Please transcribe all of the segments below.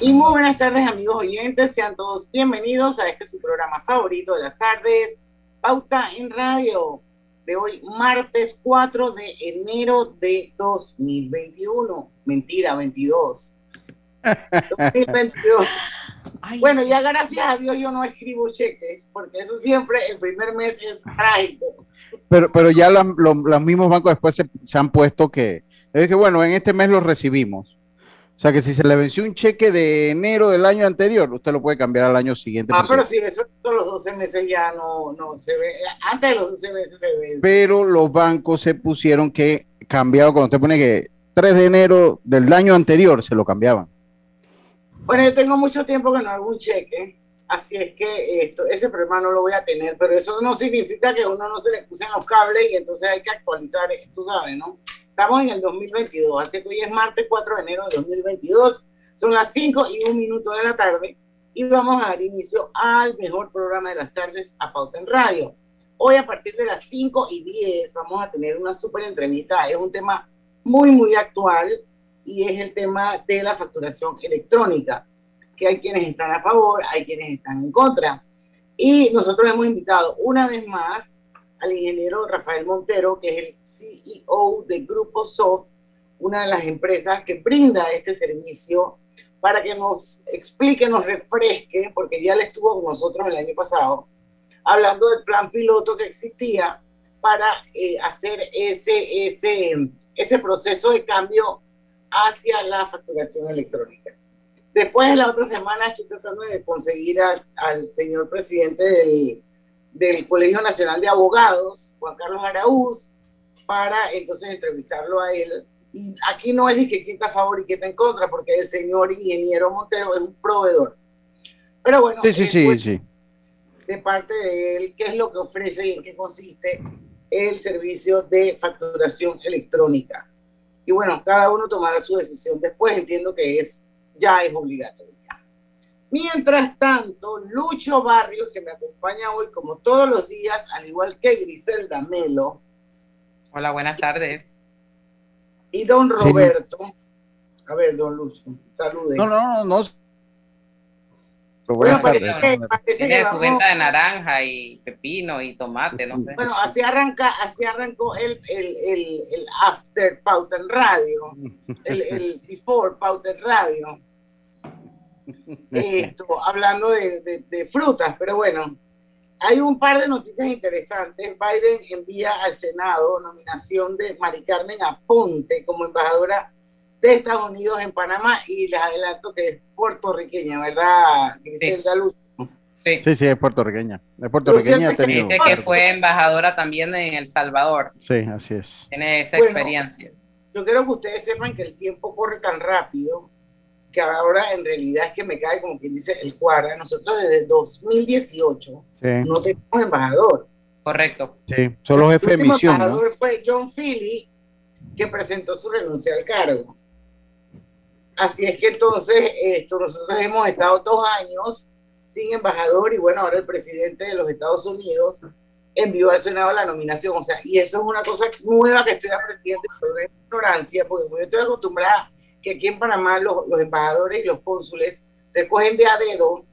Y muy buenas tardes amigos oyentes, sean todos bienvenidos a este su programa favorito de las tardes, Pauta en Radio, de hoy martes 4 de enero de 2021, mentira, 22. 2022. Bueno, ya gracias a Dios yo no escribo cheques, porque eso siempre el primer mes es trágico. Pero, pero ya los mismos bancos después se, se han puesto que, es que bueno, en este mes los recibimos. O sea que si se le venció un cheque de enero del año anterior, usted lo puede cambiar al año siguiente. Ah, pero si eso todos los 12 meses ya no, no se ve, antes de los 12 meses se ve. Pero los bancos se pusieron que cambiado, cuando usted pone que 3 de enero del año anterior se lo cambiaban. Bueno, yo tengo mucho tiempo que no hago un cheque, así es que esto, ese problema no lo voy a tener, pero eso no significa que uno no se le puse los cables y entonces hay que actualizar, tú sabes, ¿no? Estamos en el 2022, así que hoy es martes 4 de enero de 2022. Son las 5 y un minuto de la tarde y vamos a dar inicio al mejor programa de las tardes a Pauta en Radio. Hoy a partir de las 5 y 10 vamos a tener una súper entrevista. Es un tema muy, muy actual y es el tema de la facturación electrónica, que hay quienes están a favor, hay quienes están en contra. Y nosotros hemos invitado una vez más al ingeniero Rafael Montero, que es el CEO de Grupo Soft, una de las empresas que brinda este servicio para que nos explique, nos refresque, porque ya le estuvo con nosotros el año pasado, hablando del plan piloto que existía para eh, hacer ese, ese, ese proceso de cambio hacia la facturación electrónica. Después, la otra semana, estoy tratando de conseguir al señor presidente del, del Colegio Nacional de Abogados, Juan Carlos Araúz, para entonces entrevistarlo a él. Y aquí no es de que quién está a favor y quién está en contra, porque el señor ingeniero Montero es un proveedor. Pero bueno, sí, sí, sí, sí. de parte de él, qué es lo que ofrece y en qué consiste el servicio de facturación electrónica. Y bueno, cada uno tomará su decisión después, entiendo que es ya es obligatorio. Mientras tanto, Lucho Barrios, que me acompaña hoy como todos los días, al igual que Griselda Melo. Hola, buenas tardes. Y don Roberto. A ver, don Lucho, salude. No, no, no, no. Bueno, Tiene su venta de naranja y pepino y tomate, no sé. Bueno, así arranca, así arrancó el, el, el, el after Pauten Radio, el, el before Pauten Radio esto, hablando de, de, frutas, pero bueno, hay un par de noticias interesantes. Biden envía al Senado nominación de Mari Carmen Aponte como embajadora de Estados Unidos en Panamá y les adelanto que es puertorriqueña, ¿verdad, Griselda Luz? Sí. sí, sí, es puertorriqueña. Es puertorriqueña. Dice que fue embajadora también en El Salvador. Sí, así es. Tiene esa experiencia. Yo quiero que ustedes sepan que el tiempo corre tan rápido que ahora en realidad es que me cae como quien dice el cuadra. Nosotros desde 2018 no tenemos embajador. Correcto. Sí, solo jefe de misión. El embajador fue John Philly, que presentó su renuncia al cargo. Así es que entonces esto, nosotros hemos estado dos años sin embajador y bueno, ahora el presidente de los Estados Unidos envió al Senado la nominación. O sea, y eso es una cosa nueva que estoy aprendiendo, pero de ignorancia, porque yo estoy acostumbrada que aquí en Panamá los, embajadores y los cónsules se escogen de a dedo,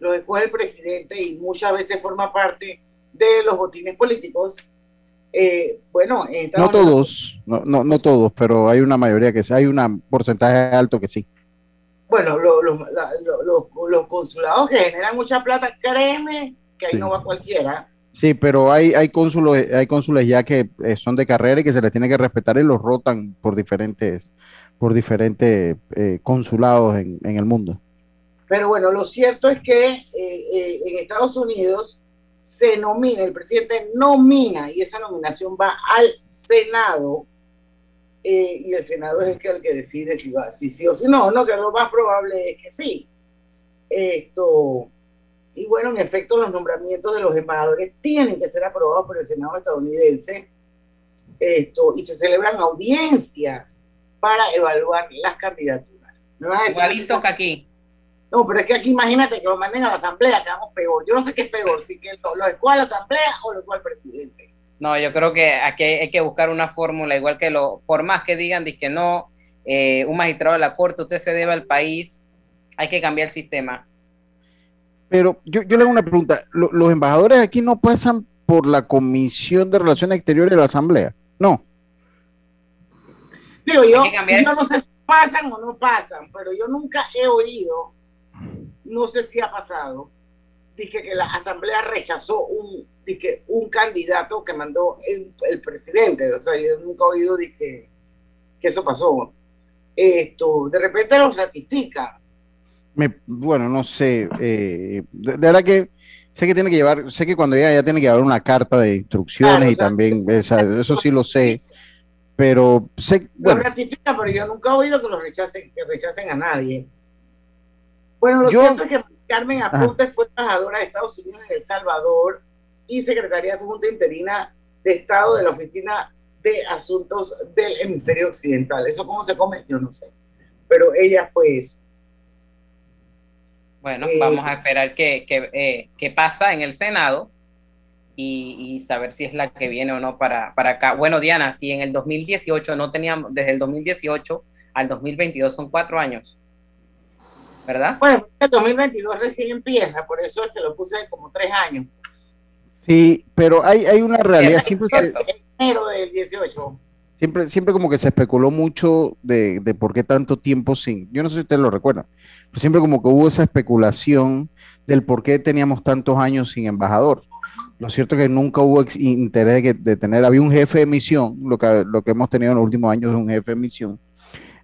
los escoge el presidente y muchas veces forma parte de los botines políticos. eh, bueno, no todos, no, no, no todos, pero hay una mayoría que sí, hay un porcentaje alto que sí. Bueno, los consulados que generan mucha plata, créeme que ahí no va cualquiera. Sí, pero hay, hay cónsules, hay cónsules ya que eh, son de carrera y que se les tiene que respetar y los rotan por diferentes, por diferentes eh, consulados en, el mundo. Pero bueno, lo cierto es que en Estados Unidos se nomina, el presidente nomina y esa nominación va al Senado eh, y el Senado es el que, el que decide si va, si sí o si no, no, que lo más probable es que sí. Esto, y bueno, en efecto, los nombramientos de los embajadores tienen que ser aprobados por el Senado estadounidense. Esto, y se celebran audiencias para evaluar las candidaturas. Igualito que aquí. No, pero es que aquí imagínate que lo manden a la asamblea, quedamos peor. Yo no sé qué es peor, si que lo, lo a la asamblea o lo escuela al presidente. No, yo creo que aquí hay que buscar una fórmula, igual que lo, por más que digan, que no, eh, un magistrado de la corte, usted se debe al país, hay que cambiar el sistema. Pero yo, yo le hago una pregunta, ¿los embajadores aquí no pasan por la Comisión de Relaciones Exteriores de la Asamblea? No. Digo, yo, yo no sé si pasan o no pasan, pero yo nunca he oído no sé si ha pasado, dije que la asamblea rechazó un, dije, un candidato que mandó el, presidente. O sea, yo nunca he oído dije, que eso pasó. Esto, de repente lo ratifica. bueno, no sé. Eh, de, verdad que sé que tiene que llevar, sé que cuando llega ya tiene que llevar una carta de instrucciones y también, eso sí lo sé. Pero sé. Lo ratifica, pero yo nunca he oído que lo rechacen, que rechacen a nadie. Bueno, lo cierto es que Carmen Aponte fue embajadora de Estados Unidos en El Salvador y secretaria adjunta interina de Estado de la Oficina de Asuntos del Hemisferio Occidental. ¿Eso cómo se come? Yo no sé. Pero ella fue eso. Bueno, eh, vamos a esperar qué que, eh, pasa en el Senado y, saber si es la que viene o no para, para acá. Bueno, Diana, si en el 2018 no teníamos, desde el 2018 al 2022 son cuatro años ¿verdad? Bueno, el 2022 recién empieza, por eso es que lo puse como tres años. Sí, pero hay, hay una realidad, siempre se, enero del 18. Siempre, siempre como que se especuló mucho de, de, por qué tanto tiempo sin, yo no sé si ustedes lo recuerdan, pero siempre como que hubo esa especulación del por qué teníamos tantos años sin embajador. Lo cierto es que nunca hubo interés de, tener, había un jefe de misión, lo que, lo que hemos tenido en los últimos años es un jefe de misión,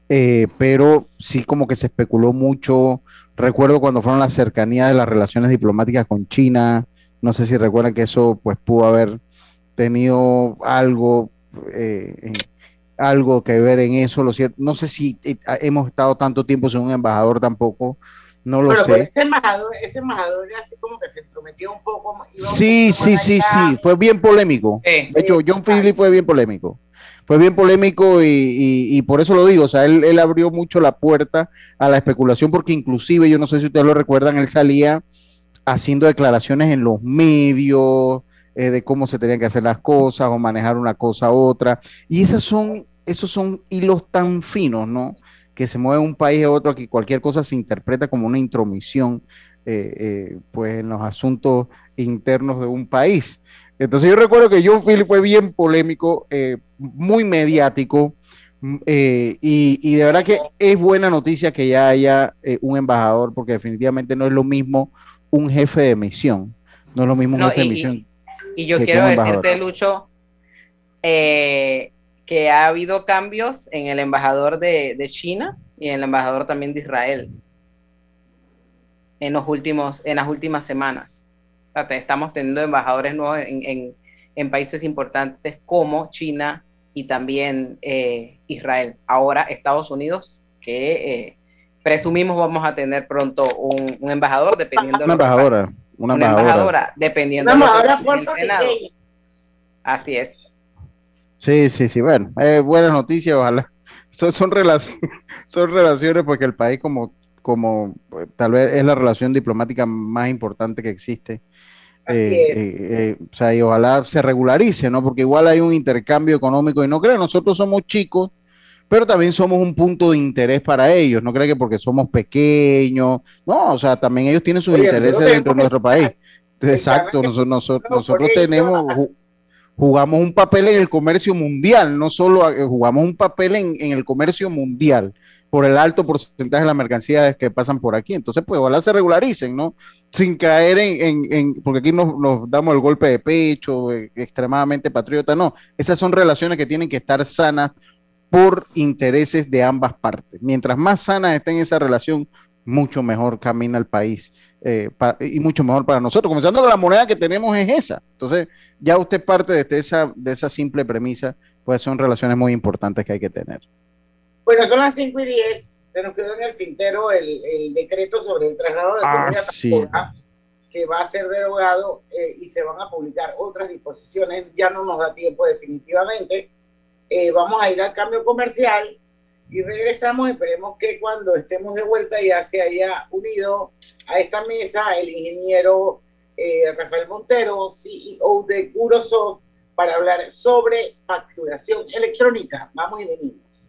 eh, pero sí como que se especuló mucho. Recuerdo cuando fueron las cercanías de las relaciones diplomáticas con China, no sé si recuerdan que eso pues pudo haber tenido algo, eh, algo que ver en eso, lo cierto, no sé si eh, hemos estado tanto tiempo sin un embajador tampoco, no lo sé. Pero ese embajador, ese embajador así como que se prometió un poco. sí, sí, sí, sí, fue bien polémico. De hecho, John Finley fue bien polémico fue bien polémico y, por eso lo digo, o sea, él, abrió mucho la puerta a la especulación porque inclusive, yo no sé si ustedes lo recuerdan, él salía haciendo declaraciones en los medios eh, de cómo se tenían que hacer las cosas o manejar una cosa a otra. Y esas son, esos son hilos tan finos, ¿no? Que se mueve de un país a otro, que cualquier cosa se interpreta como una intromisión, eh, eh, pues en los asuntos internos de un país. Entonces yo recuerdo que John Philly fue bien polémico, eh, muy mediático, mm, eh, y, de verdad que es buena noticia que ya haya eh, un embajador, porque definitivamente no es lo mismo un jefe de misión, no es lo mismo un jefe de misión. Y yo quiero decirte, Lucho, que ha habido cambios en el embajador de, de China y en el embajador también de Israel en los últimos, en las últimas semanas estamos teniendo embajadores nuevos en, países importantes como China y también eh, Israel. Ahora Estados Unidos, que eh, presumimos vamos a tener pronto un, embajador, dependiendo una embajadora, una, embajadora. dependiendo una embajadora Así es. Sí, sí, sí, bueno, eh, buenas noticias, ojalá. Son, son, relaciones, son relaciones porque el país como, como tal vez es la relación diplomática más importante que existe Así eh, es. Eh, eh, o sea, y ojalá se regularice, ¿no? Porque igual hay un intercambio económico y no creo, nosotros somos chicos, pero también somos un punto de interés para ellos, no creo que porque somos pequeños, no, o sea, también ellos tienen sus intereses dentro de nuestro país. Exacto, nosotros, nosotros, nosotros tenemos jugamos un papel en el comercio mundial, no solo eh, jugamos un papel en, el comercio mundial por el alto porcentaje de las mercancías que pasan por aquí. Entonces, pues ojalá se regularicen, ¿no? Sin caer en, porque aquí nos, nos, damos el golpe de pecho, eh, extremadamente patriota, no. Esas son relaciones que tienen que estar sanas por intereses de ambas partes. Mientras más sana esté en esa relación, mucho mejor camina el país eh, y mucho mejor para nosotros. Comenzando con la moneda que tenemos es esa. Entonces, ya usted parte de esa, de esa simple premisa, pues son relaciones muy importantes que hay que tener. Bueno, son las 5 y 10. Se nos quedó en el tintero el, decreto sobre el traslado de ah, que va a ser derogado eh, y se van a publicar otras disposiciones. Ya no nos da tiempo definitivamente. Eh, vamos a ir al cambio comercial y regresamos. Esperemos que cuando estemos de vuelta ya se haya unido a esta mesa el ingeniero eh, Rafael Montero, CEO de Curosoft, para hablar sobre facturación electrónica. Vamos y venimos.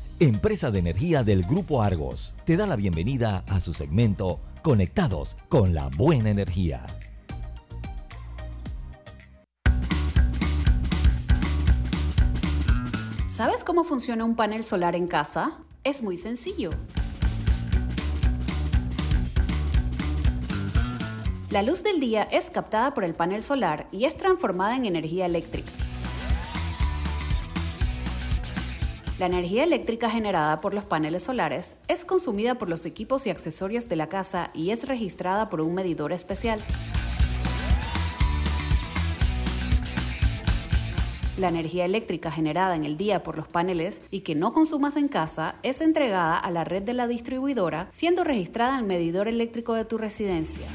empresa de energía del Grupo Argos, te da la bienvenida a su segmento Conectados con la Buena Energía. ¿Sabes cómo funciona un panel solar en casa? Es muy sencillo. La luz del día es captada por el panel solar y es transformada en energía eléctrica. La energía eléctrica generada por los paneles solares es consumida por los equipos y accesorios de la casa y es registrada por un medidor especial. La energía eléctrica generada en el día por los paneles y que no consumas en casa es entregada a la red de la distribuidora, siendo registrada en el medidor eléctrico de tu residencia.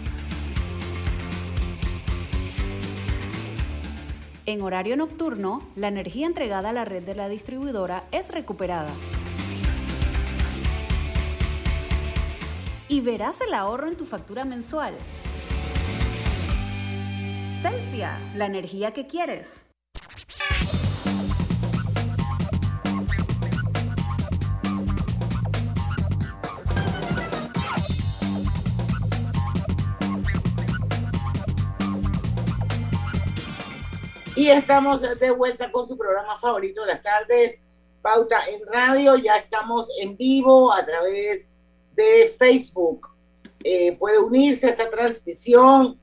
En horario nocturno, la energía entregada a la red de la distribuidora es recuperada. Y verás el ahorro en tu factura mensual. Celsia, la energía que quieres. Y estamos de vuelta con su programa favorito de las tardes, Pauta en Radio. Ya estamos en vivo a través de Facebook. Eh, puede unirse a esta transmisión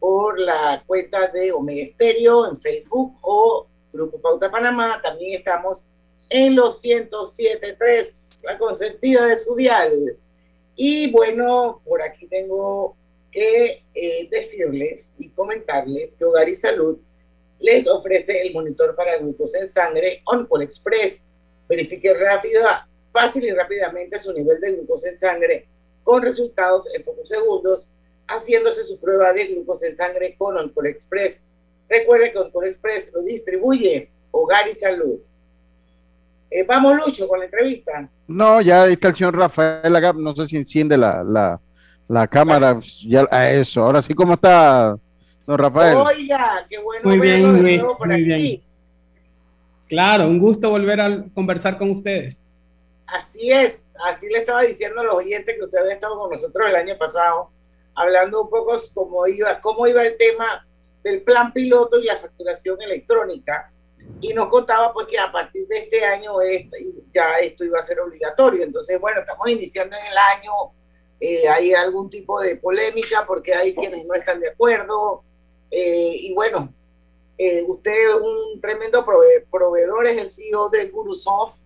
por la cuenta de Omega Stereo en Facebook o Grupo Pauta Panamá. También estamos en los 107.3, la consentida de su dial. Y bueno, por aquí tengo que eh, decirles y comentarles que Hogar y Salud les ofrece el monitor para glucosa en sangre OnCall Express. Verifique rápido, fácil y rápidamente su nivel de glucosa en sangre con resultados en pocos segundos, haciéndose su prueba de glucosa en sangre con OnCall Express. Recuerde que Doctor Express lo distribuye Hogar y Salud. Eh, vamos, Lucho, con la entrevista. No, ya está el señor Rafael acá, no sé si enciende la, la, la cámara, ya a eso. Ahora sí, ¿cómo está, don Rafael? Oiga, qué bueno muy verlo bien, de nuevo por muy aquí. bien. Claro, un gusto volver a conversar con ustedes. Así es, así le estaba diciendo a los oyentes que usted había estado con nosotros el año pasado, hablando un poco cómo iba, cómo iba el tema del plan piloto y la facturación electrónica. Y nos contaba pues que a partir de este año este, ya esto iba a ser obligatorio. Entonces, bueno, estamos iniciando en el año, eh, hay algún tipo de polémica porque hay quienes no están de acuerdo. Eh, y bueno, eh, usted es un tremendo prove- proveedor, es el CEO de Gurusoft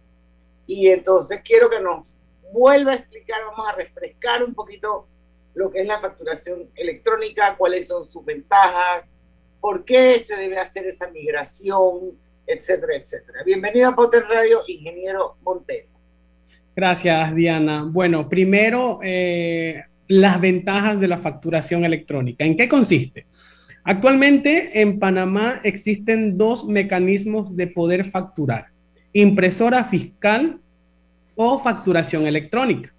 y entonces quiero que nos vuelva a explicar, vamos a refrescar un poquito lo que es la facturación electrónica, cuáles son sus ventajas, por qué se debe hacer esa migración, etcétera, etcétera. Bienvenido a Potter Radio, ingeniero Montero. Gracias, Diana. Bueno, primero, eh, las ventajas de la facturación electrónica. ¿En qué consiste? Actualmente en Panamá existen dos mecanismos de poder facturar, impresora fiscal o facturación electrónica.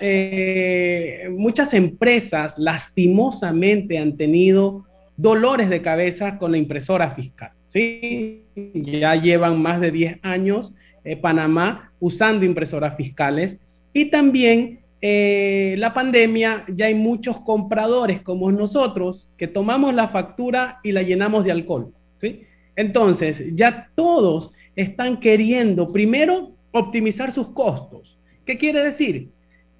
Eh, muchas empresas lastimosamente han tenido dolores de cabeza con la impresora fiscal. ¿sí? Ya llevan más de 10 años eh, Panamá usando impresoras fiscales y también eh, la pandemia, ya hay muchos compradores como nosotros que tomamos la factura y la llenamos de alcohol. ¿sí? Entonces, ya todos están queriendo primero optimizar sus costos. ¿Qué quiere decir?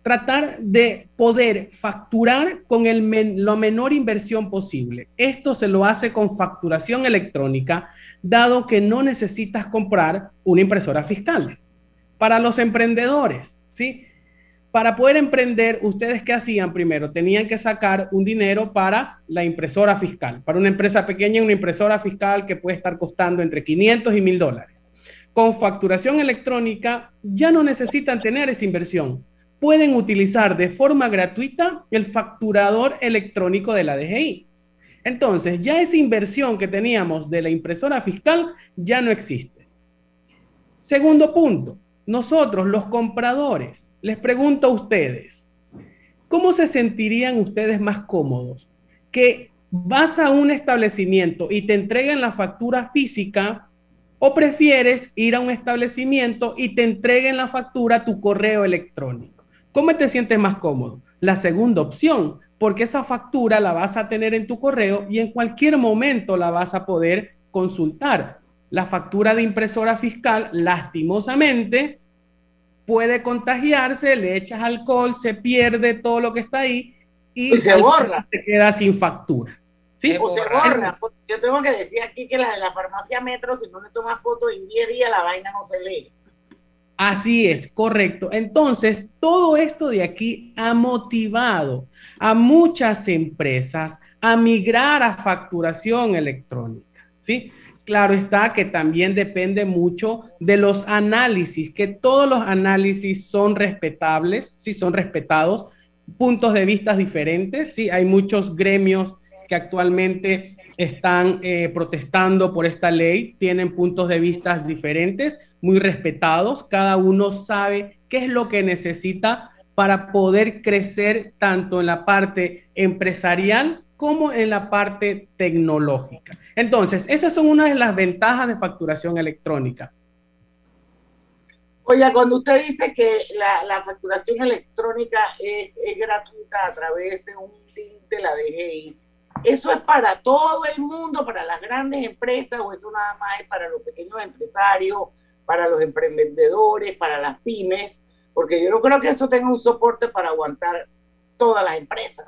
Tratar de poder facturar con el la menor inversión posible. Esto se lo hace con facturación electrónica, dado que no necesitas comprar una impresora fiscal. Para los emprendedores, ¿sí? Para poder emprender, ¿ustedes qué hacían primero? Tenían que sacar un dinero para la impresora fiscal. Para una empresa pequeña, una impresora fiscal que puede estar costando entre 500 y 1000 dólares. Con facturación electrónica ya no necesitan tener esa inversión. Pueden utilizar de forma gratuita el facturador electrónico de la DGI. Entonces, ya esa inversión que teníamos de la impresora fiscal ya no existe. Segundo punto, nosotros los compradores, les pregunto a ustedes, ¿cómo se sentirían ustedes más cómodos? Que vas a un establecimiento y te entreguen la factura física o prefieres ir a un establecimiento y te entreguen la factura tu correo electrónico. ¿Cómo te sientes más cómodo? La segunda opción, porque esa factura la vas a tener en tu correo y en cualquier momento la vas a poder consultar. La factura de impresora fiscal, lastimosamente, puede contagiarse, le echas alcohol, se pierde todo lo que está ahí y, Y se borra. te queda sin factura. ¿sí? O se borra. Yo tengo que decir aquí que la de la farmacia Metro, si no le tomas foto en 10 días, la vaina no se lee. Así es, correcto. Entonces, todo esto de aquí ha motivado a muchas empresas a migrar a facturación electrónica, ¿sí? Claro está que también depende mucho de los análisis, que todos los análisis son respetables, sí, son respetados, puntos de vista diferentes, sí, hay muchos gremios que actualmente están eh, protestando por esta ley, tienen puntos de vista diferentes, muy respetados, cada uno sabe qué es lo que necesita para poder crecer tanto en la parte empresarial como en la parte tecnológica. Entonces, esas son una de las ventajas de facturación electrónica. Oiga, cuando usted dice que la, facturación electrónica es gratuita a través de un link de la DGI, ¿eso es para todo el mundo, para las grandes empresas o eso nada más es para los pequeños empresarios, para los emprendedores, para las pymes? Porque yo no creo que eso tenga un soporte para aguantar todas las empresas.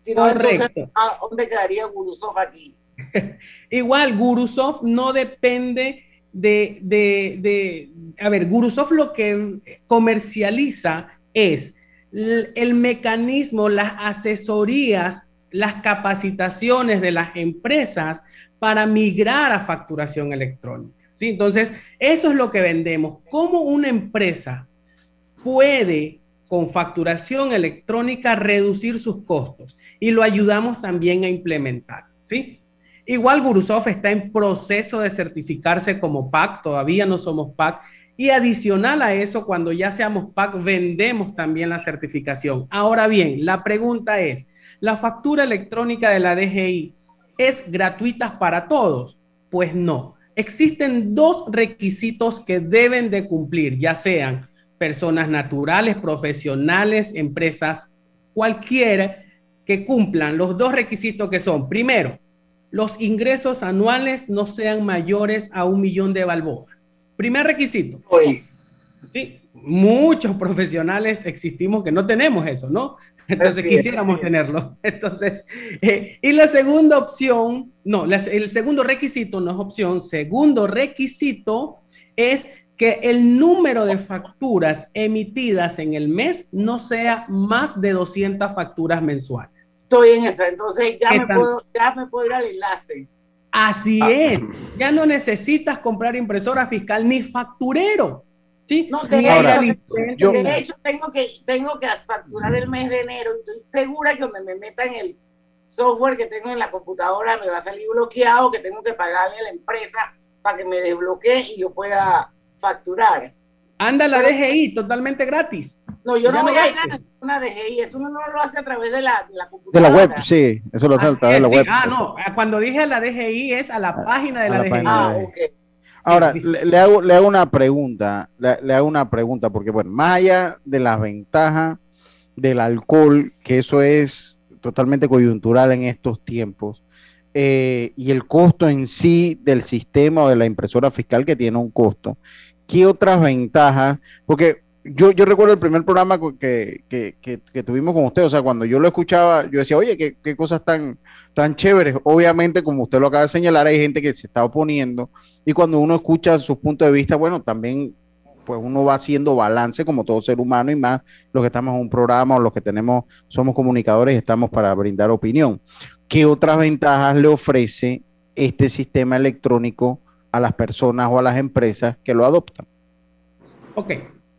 Si no, entonces. ¿a ¿dónde quedaría Gurusoft aquí? Igual, Gurusoft no depende de, de, de, a ver, Gurusoft lo que comercializa es el mecanismo, las asesorías, las capacitaciones de las empresas para migrar a facturación electrónica. ¿sí? Entonces, eso es lo que vendemos. ¿Cómo una empresa puede con facturación electrónica reducir sus costos? Y lo ayudamos también a implementar. ¿sí? Igual Gurusoft está en proceso de certificarse como PAC, todavía no somos PAC. Y adicional a eso, cuando ya seamos PAC, vendemos también la certificación. Ahora bien, la pregunta es, ¿la factura electrónica de la DGI es gratuita para todos? Pues no. Existen dos requisitos que deben de cumplir, ya sean personas naturales, profesionales, empresas, cualquiera que cumplan los dos requisitos que son, primero, los ingresos anuales no sean mayores a un millón de balboas. Primer requisito. Sí, muchos profesionales existimos que no tenemos eso, ¿no? Entonces quisiéramos tenerlo. Entonces, eh, y la segunda opción, no, el segundo requisito no es opción, segundo requisito es que el número de facturas emitidas en el mes no sea más de 200 facturas mensuales. Estoy en esa, entonces ya me, puedo, ya me puedo ir al enlace. Así ah. es, ya no necesitas comprar impresora fiscal ni facturero. ¿sí? No, de, hecho, de hecho, tengo que, tengo que facturar el mes de enero y estoy segura que donde me metan el software que tengo en la computadora me va a salir bloqueado, que tengo que pagarle a la empresa para que me desbloquee y yo pueda facturar. Anda la DGI totalmente gratis. No, yo no voy a a una DGI, eso uno no lo hace a través de la, de la computadora. De la web, sí, eso lo hace a través de la web. Ah, no, cuando dije la DGI es a la ah, página de la, DGI. Ah, ok. Ahora, le, hago, le hago una pregunta, le, hago una pregunta, porque bueno, más allá de las ventajas del alcohol, que eso es totalmente coyuntural en estos tiempos, eh, y el costo en sí del sistema o de la impresora fiscal que tiene un costo, ¿qué otras ventajas? Porque yo, recuerdo el primer programa que, que, tuvimos con usted, o sea, cuando yo lo escuchaba, yo decía, oye, qué, qué, cosas tan, tan chéveres. Obviamente, como usted lo acaba de señalar, hay gente que se está oponiendo y cuando uno escucha sus puntos de vista, bueno, también pues uno va haciendo balance como todo ser humano y más los que estamos en un programa o los que tenemos, somos comunicadores y estamos para brindar opinión. ¿Qué otras ventajas le ofrece este sistema electrónico a las personas o a las empresas que lo adoptan? Ok,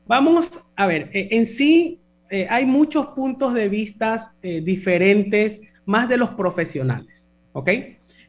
vamos a ver, eh, en sí eh, hay muchos puntos de vista eh, diferentes, más de los profesionales, ¿ok?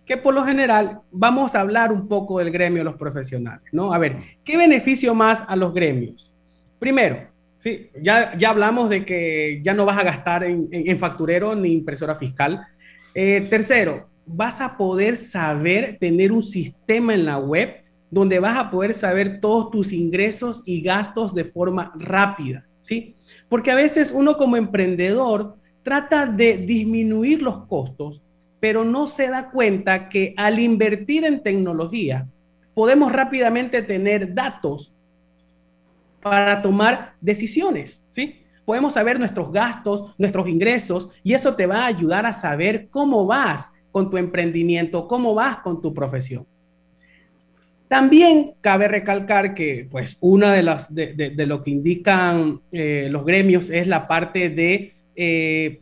Que por lo general vamos a hablar un poco del gremio de los profesionales, ¿no? A ver, ¿qué beneficio más a los gremios? Primero, sí, ya, ya hablamos de que ya no vas a gastar en, en facturero ni impresora fiscal. Tercero, vas a poder saber tener un sistema en la web donde vas a poder saber todos tus ingresos y gastos de forma rápida, ¿sí? Porque a veces uno como emprendedor trata de disminuir los costos, pero no se da cuenta que al invertir en tecnología podemos rápidamente tener datos para tomar decisiones, ¿sí? podemos saber nuestros gastos, nuestros ingresos, y eso te va a ayudar a saber cómo vas con tu emprendimiento, cómo vas con tu profesión. También cabe recalcar que, pues, una de las de, lo que indican eh, los gremios es la parte de eh,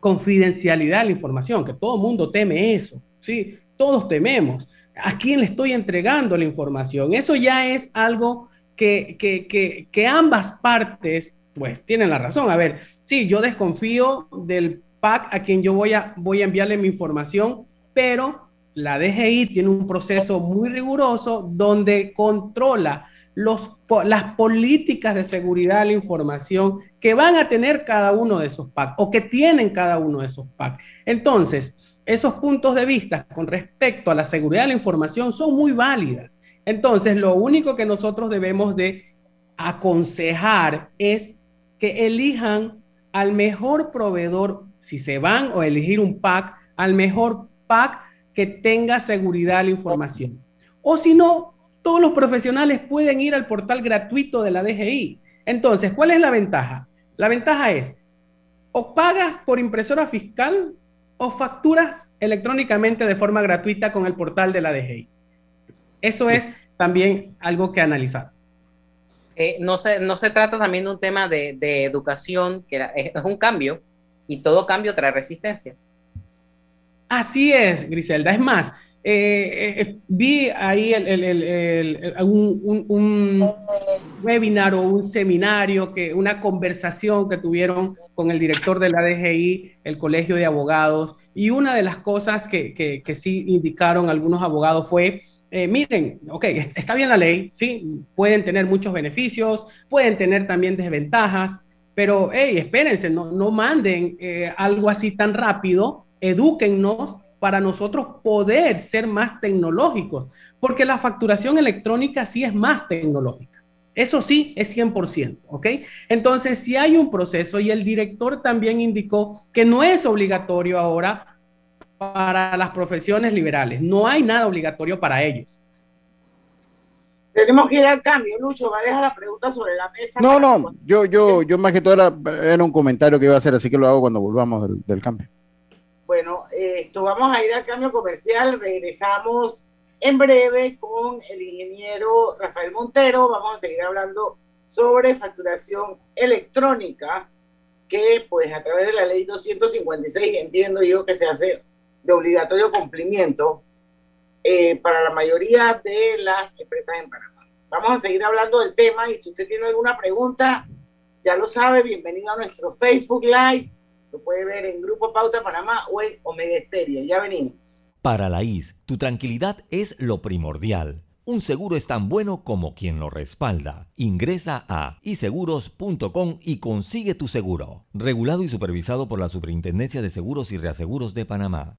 confidencialidad de la información, que todo mundo teme eso, ¿sí? Todos tememos. ¿A quién le estoy entregando la información? Eso ya es algo que, que, que, que ambas partes pues tienen la razón. A ver, sí, yo desconfío del PAC a quien yo voy a, voy a enviarle mi información, pero la DGI tiene un proceso muy riguroso donde controla los, las políticas de seguridad de la información que van a tener cada uno de esos PAC o que tienen cada uno de esos PAC. Entonces, esos puntos de vista con respecto a la seguridad de la información son muy válidas. Entonces, lo único que nosotros debemos de aconsejar es que elijan al mejor proveedor, si se van o elegir un pack, al mejor pack que tenga seguridad la información. O si no, todos los profesionales pueden ir al portal gratuito de la DGI. Entonces, ¿cuál es la ventaja? La ventaja es, o pagas por impresora fiscal o facturas electrónicamente de forma gratuita con el portal de la DGI. Eso es también algo que analizar. Eh, no, se, no se trata también de un tema de, educación, que es, un cambio, y todo cambio trae resistencia. Así es, Griselda. Es más, eh, vi ahí un, webinar o un seminario, que, una conversación que tuvieron con el director de la DGI, el Colegio de Abogados, y una de las cosas que, que, sí indicaron algunos abogados fue, miren, ok, está bien la ley, sí, pueden tener muchos beneficios, pueden tener también desventajas, pero, hey, espérense, no, no manden algo así tan rápido, edúquennos para nosotros poder ser más tecnológicos, porque la facturación electrónica sí es más tecnológica. Eso sí, es 100%, ¿ok? Entonces, si hay un proceso y el director también indicó que no es obligatorio ahora para las profesiones liberales, no hay nada obligatorio para ellos. Tenemos que ir al cambio, Lucho, va a dejar la pregunta sobre la mesa. No, no, yo, yo, yo más que todo era, un comentario que iba a hacer, así que lo hago cuando volvamos del cambio. Bueno, esto vamos a ir al cambio comercial. Regresamos en breve con el ingeniero Rafael Montero. Vamos a seguir hablando sobre facturación electrónica, que pues a través de la ley 256 entiendo yo que se hace de obligatorio cumplimiento eh, para la mayoría de las empresas en Panamá. Vamos a seguir hablando del tema y si usted tiene alguna pregunta, ya lo sabe, bienvenido a nuestro Facebook Live lo puede ver en Grupo Pauta Panamá o en Omega Estéreo. Ya venimos. Para la IS, tu tranquilidad es lo primordial. Un seguro es tan bueno como quien lo respalda. Ingresa a iseguros.com y consigue tu seguro. Regulado y supervisado por la Superintendencia de Seguros y Reaseguros de Panamá.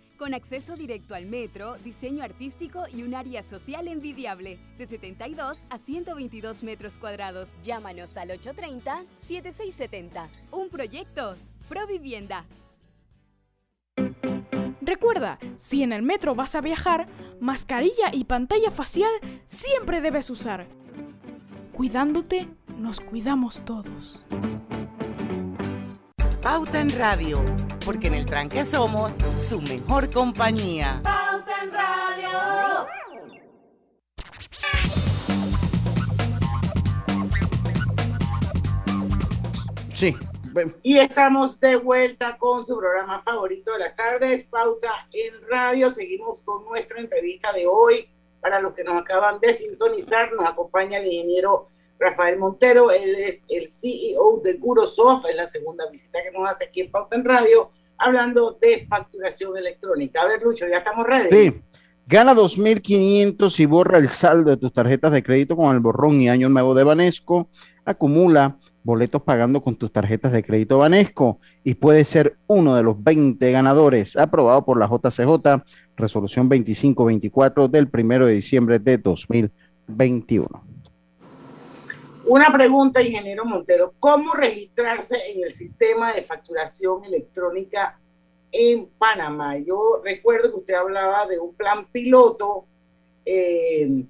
con acceso directo al metro, diseño artístico y un área social envidiable, de 72 a 122 metros cuadrados. Llámanos al 830-7670. Un proyecto, Provivienda. Recuerda, si en el metro vas a viajar, mascarilla y pantalla facial siempre debes usar. Cuidándote, nos cuidamos todos. Pauta en Radio, porque en el tranque somos su mejor compañía. Pauta en Radio. Sí. Y estamos de vuelta con su programa favorito de las tardes, Pauta en Radio. Seguimos con nuestra entrevista de hoy. Para los que nos acaban de sintonizar, nos acompaña el ingeniero Rafael Montero, él es el CEO de Curosoft, es la segunda visita que nos hace aquí en Pauta en Radio, hablando de facturación electrónica. A ver, Lucho, ya estamos ready. Sí. Gana 2.500 y borra el saldo de tus tarjetas de crédito con el borrón y año nuevo de Banesco. Acumula boletos pagando con tus tarjetas de crédito Banesco y puede ser uno de los 20 ganadores aprobado por la JCJ, resolución 2524 del 1 de diciembre de 2021. Una pregunta, ingeniero Montero, ¿cómo registrarse en el sistema de facturación electrónica en Panamá? Yo recuerdo que usted hablaba de un plan piloto eh,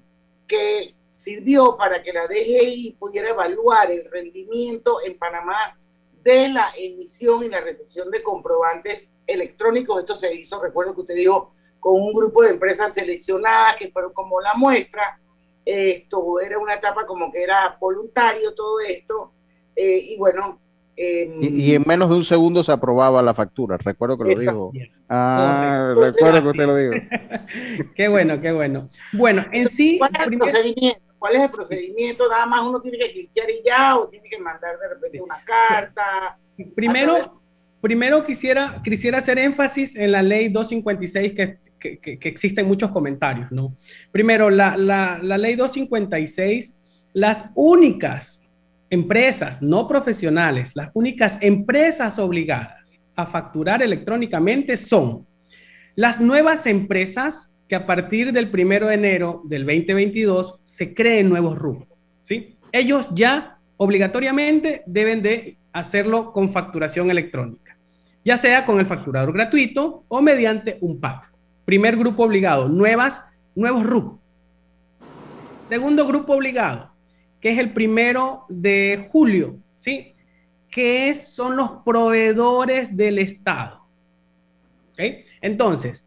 que sirvió para que la DGI pudiera evaluar el rendimiento en Panamá de la emisión y la recepción de comprobantes electrónicos. Esto se hizo, recuerdo que usted dijo, con un grupo de empresas seleccionadas que fueron como la muestra esto era una etapa como que era voluntario todo esto, eh, y bueno. Em, y, en menos de un segundo se aprobaba la factura, recuerdo que lo digo. Ah, recuerdo que usted lo dijo. qué bueno, qué bueno. Bueno, en sí. ¿Cuál es el procedimiento? ¿Cuál es el procedimiento? Nada más uno tiene que cliquear y ya, o tiene que mandar de repente una carta. Primero, primero quisiera, quisiera hacer énfasis en la ley 256 que, que, que existen muchos comentarios, ¿no? Primero, la, la, la, ley 256, las únicas empresas no profesionales, las únicas empresas obligadas a facturar electrónicamente son las nuevas empresas que a partir del primero de enero del 2022 se creen nuevos rubros, ¿sí? Ellos ya obligatoriamente deben de hacerlo con facturación electrónica ya sea con el facturador gratuito o mediante un pack. Primer grupo obligado, nuevas nuevos RUC. Segundo grupo obligado, que es el primero de julio, ¿sí? Que son los proveedores del Estado. Entonces,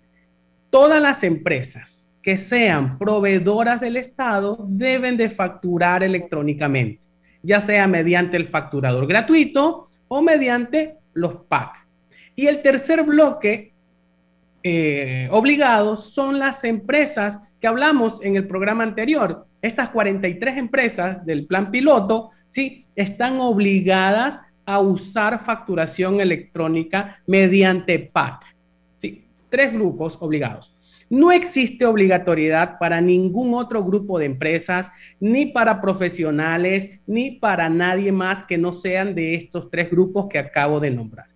todas las empresas que sean proveedoras del Estado deben de facturar electrónicamente, ya sea mediante el facturador gratuito o mediante los PAC. Y el tercer bloque eh, obligados son las empresas que hablamos en el programa anterior. Estas 43 empresas del plan piloto, ¿sí? Están obligadas a usar facturación electrónica mediante PAC. ¿sí? Tres grupos obligados. No existe obligatoriedad para ningún otro grupo de empresas, ni para profesionales, ni para nadie más que no sean de estos tres grupos que acabo de nombrar.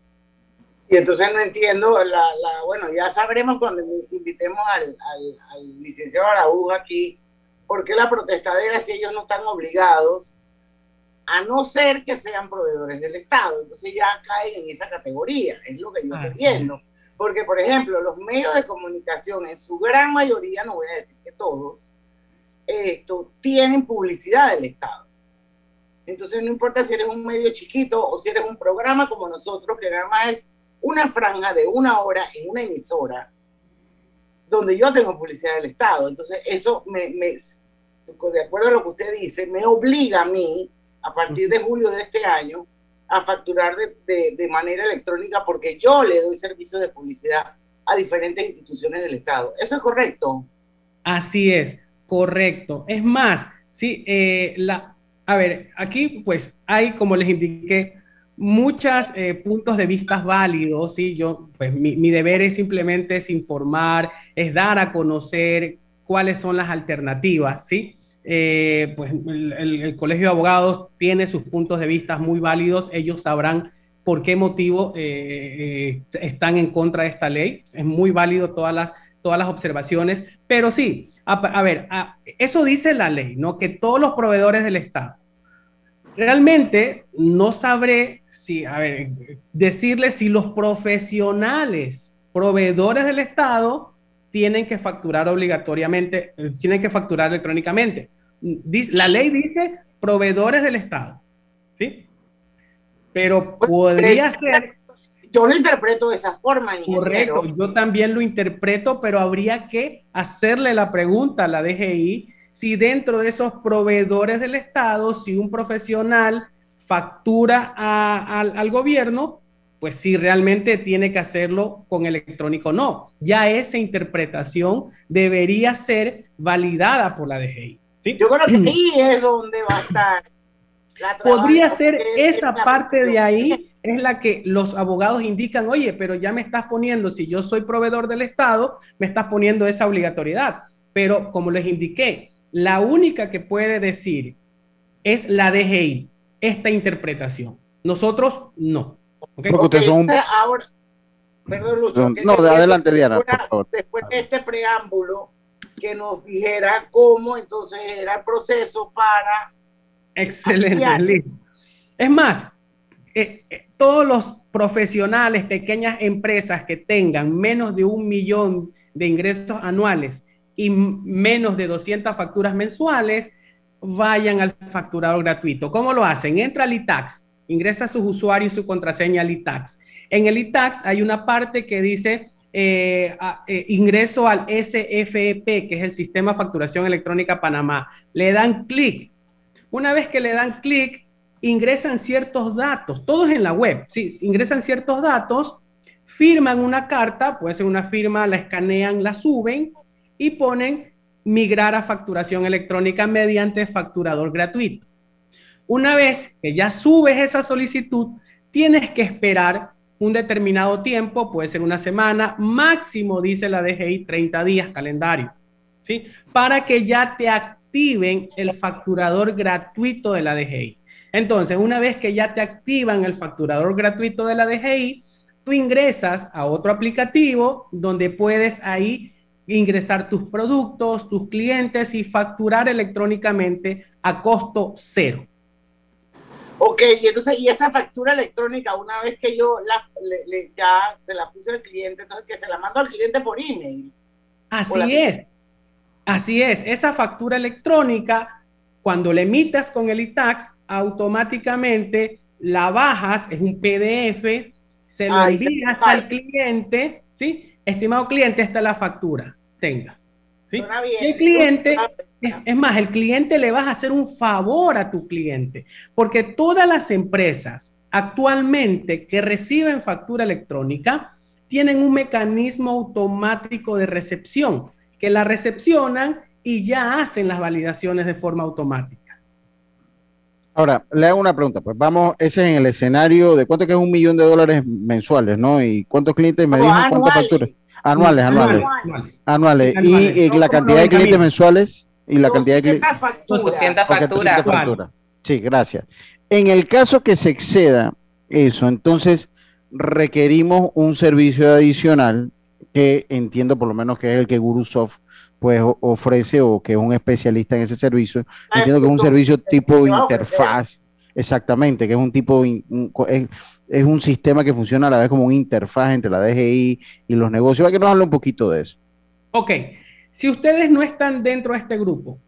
Y entonces no entiendo, la, la, bueno, ya sabremos cuando invitemos al, al, al licenciado Araújo aquí, por qué la protestadera si ellos no están obligados, a no ser que sean proveedores del Estado. Entonces ya caen en esa categoría, es lo que yo estoy viendo. Porque, por ejemplo, los medios de comunicación, en su gran mayoría, no voy a decir que todos, esto, tienen publicidad del Estado. Entonces, no importa si eres un medio chiquito o si eres un programa como nosotros, que nada más es una franja de una hora en una emisora donde yo tengo publicidad del Estado. Entonces, eso me, de acuerdo a lo que usted dice, me obliga a mí, a partir de julio de este año, a facturar de, de, de manera electrónica porque yo le doy servicios de publicidad a diferentes instituciones del Estado. ¿Eso es correcto? Así es, correcto. Es más, sí, eh, la, a ver, aquí pues hay, como les indiqué, muchos eh, puntos de vista válidos, ¿sí? Yo, pues mi, mi, deber es simplemente es informar, es dar a conocer cuáles son las alternativas, ¿sí? Eh, pues el, el, Colegio de Abogados tiene sus puntos de vista muy válidos, ellos sabrán por qué motivo eh, eh, están en contra de esta ley, es muy válido todas las, todas las observaciones, pero sí, a, a ver, a, eso dice la ley, ¿no? Que todos los proveedores del Estado, Realmente no sabré si, a ver, decirle si los profesionales, proveedores del Estado, tienen que facturar obligatoriamente, tienen que facturar electrónicamente. La ley dice proveedores del Estado, ¿sí? Pero podría ser... Yo lo interpreto de esa forma. Correcto, yo también lo interpreto, pero habría que hacerle la pregunta a la DGI si dentro de esos proveedores del Estado, si un profesional factura a, a, al gobierno, pues si realmente tiene que hacerlo con electrónico o no. Ya esa interpretación debería ser validada por la DGI. ¿sí? Yo creo que ahí es donde va a estar. La Podría ser esa parte de ahí, es la que los abogados indican, oye, pero ya me estás poniendo, si yo soy proveedor del Estado, me estás poniendo esa obligatoriedad. Pero como les indiqué, la única que puede decir es la DGI, esta interpretación. Nosotros no. ¿okay? Okay, son... ahora, perdón, Lucho, no, de adelante, Diana, después, por favor. Después de este preámbulo, que nos dijera cómo entonces era el proceso para. Excelente, Es más, eh, eh, todos los profesionales, pequeñas empresas que tengan menos de un millón de ingresos anuales y menos de 200 facturas mensuales, vayan al facturador gratuito. ¿Cómo lo hacen? Entra al ITAX, ingresa sus usuarios y su contraseña al ITAX. En el ITAX hay una parte que dice eh, eh, ingreso al SFEP, que es el Sistema de Facturación Electrónica Panamá. Le dan clic. Una vez que le dan clic, ingresan ciertos datos, todos en la web, sí, ingresan ciertos datos, firman una carta, puede ser una firma, la escanean, la suben y ponen migrar a facturación electrónica mediante facturador gratuito. Una vez que ya subes esa solicitud, tienes que esperar un determinado tiempo, puede ser una semana, máximo, dice la DGI, 30 días calendario, ¿sí? Para que ya te activen el facturador gratuito de la DGI. Entonces, una vez que ya te activan el facturador gratuito de la DGI, tú ingresas a otro aplicativo donde puedes ahí ingresar tus productos, tus clientes y facturar electrónicamente a costo cero. Ok, y entonces, y esa factura electrónica, una vez que yo la, le, le, ya se la puse al cliente, entonces que se la mando al cliente por email. Así es. Así es, esa factura electrónica, cuando la emitas con el ITAX, automáticamente la bajas, es un PDF, se lo envías al cliente, ¿sí? Estimado cliente, esta es la factura, tenga. ¿sí? el cliente, es más, el cliente le vas a hacer un favor a tu cliente, porque todas las empresas actualmente que reciben factura electrónica tienen un mecanismo automático de recepción, que la recepcionan y ya hacen las validaciones de forma automática. Ahora, le hago una pregunta, pues vamos, ese es en el escenario de cuánto que es un millón de dólares mensuales, ¿no? Y cuántos clientes me dijo cuántas facturas. Anuales, anuales. Anuales. Y, la cantidad de clientes mensuales y la cantidad de clientes. 200 facturas. Sí, gracias. En el caso que se exceda eso, entonces requerimos un servicio adicional que entiendo por lo menos que es el que Gurusoft pues ofrece o que es un especialista en ese servicio. Entiendo que es un servicio tipo interfaz, exactamente, que es un tipo, es, un sistema que funciona a la vez como una interfaz entre la DGI y los negocios. Para que nos hable un poquito de eso. Ok, si ustedes no están dentro de este grupo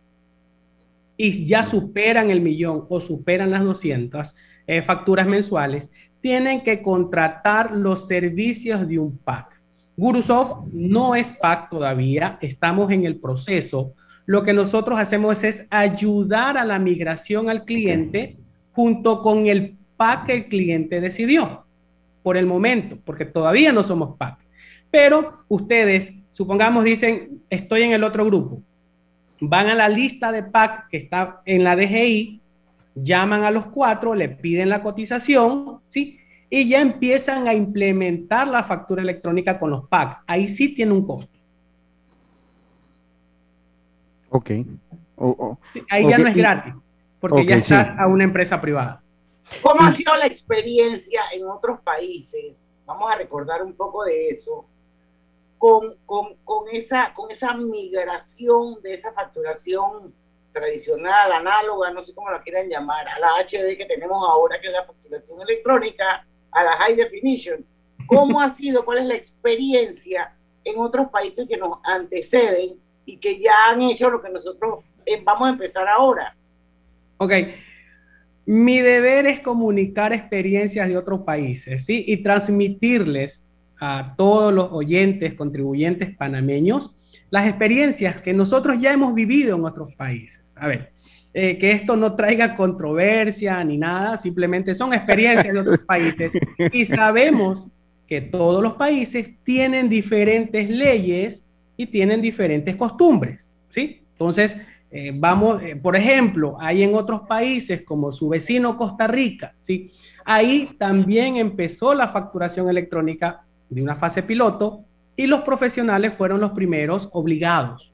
y ya superan el millón o superan las 200 eh, facturas mensuales, tienen que contratar los servicios de un pack. Gurusoft no es PAC todavía, estamos en el proceso. Lo que nosotros hacemos es ayudar a la migración al cliente junto con el PAC que el cliente decidió por el momento, porque todavía no somos PAC. Pero ustedes, supongamos, dicen, estoy en el otro grupo, van a la lista de PAC que está en la DGI, llaman a los cuatro, le piden la cotización, ¿sí? y ya empiezan a implementar la factura electrónica con los PAC. Ahí sí tiene un costo. Ok. ahí ya no es gratis, porque ya estás a una empresa privada. ¿Cómo ha sido la experiencia en otros países? Vamos a recordar un poco de eso. Con, esa, con esa migración de esa facturación tradicional, análoga, no sé cómo la quieran llamar, a la HD que tenemos ahora, que es la facturación electrónica, a la high definition. ¿Cómo ha sido, cuál es la experiencia en otros países que nos anteceden y que ya han hecho lo que nosotros eh, vamos a empezar ahora? Ok. Mi deber es comunicar experiencias de otros países, ¿sí? Y transmitirles a todos los oyentes, contribuyentes panameños, las experiencias que nosotros ya hemos vivido en otros países. A ver, eh, que esto no traiga controversia ni nada, simplemente son experiencias de otros países y sabemos que todos los países tienen diferentes leyes y tienen diferentes costumbres, ¿sí? Entonces, eh, vamos, eh, por ejemplo, hay en otros países como su vecino Costa Rica, ¿sí? Ahí también empezó la facturación electrónica de una fase piloto y los profesionales fueron los primeros obligados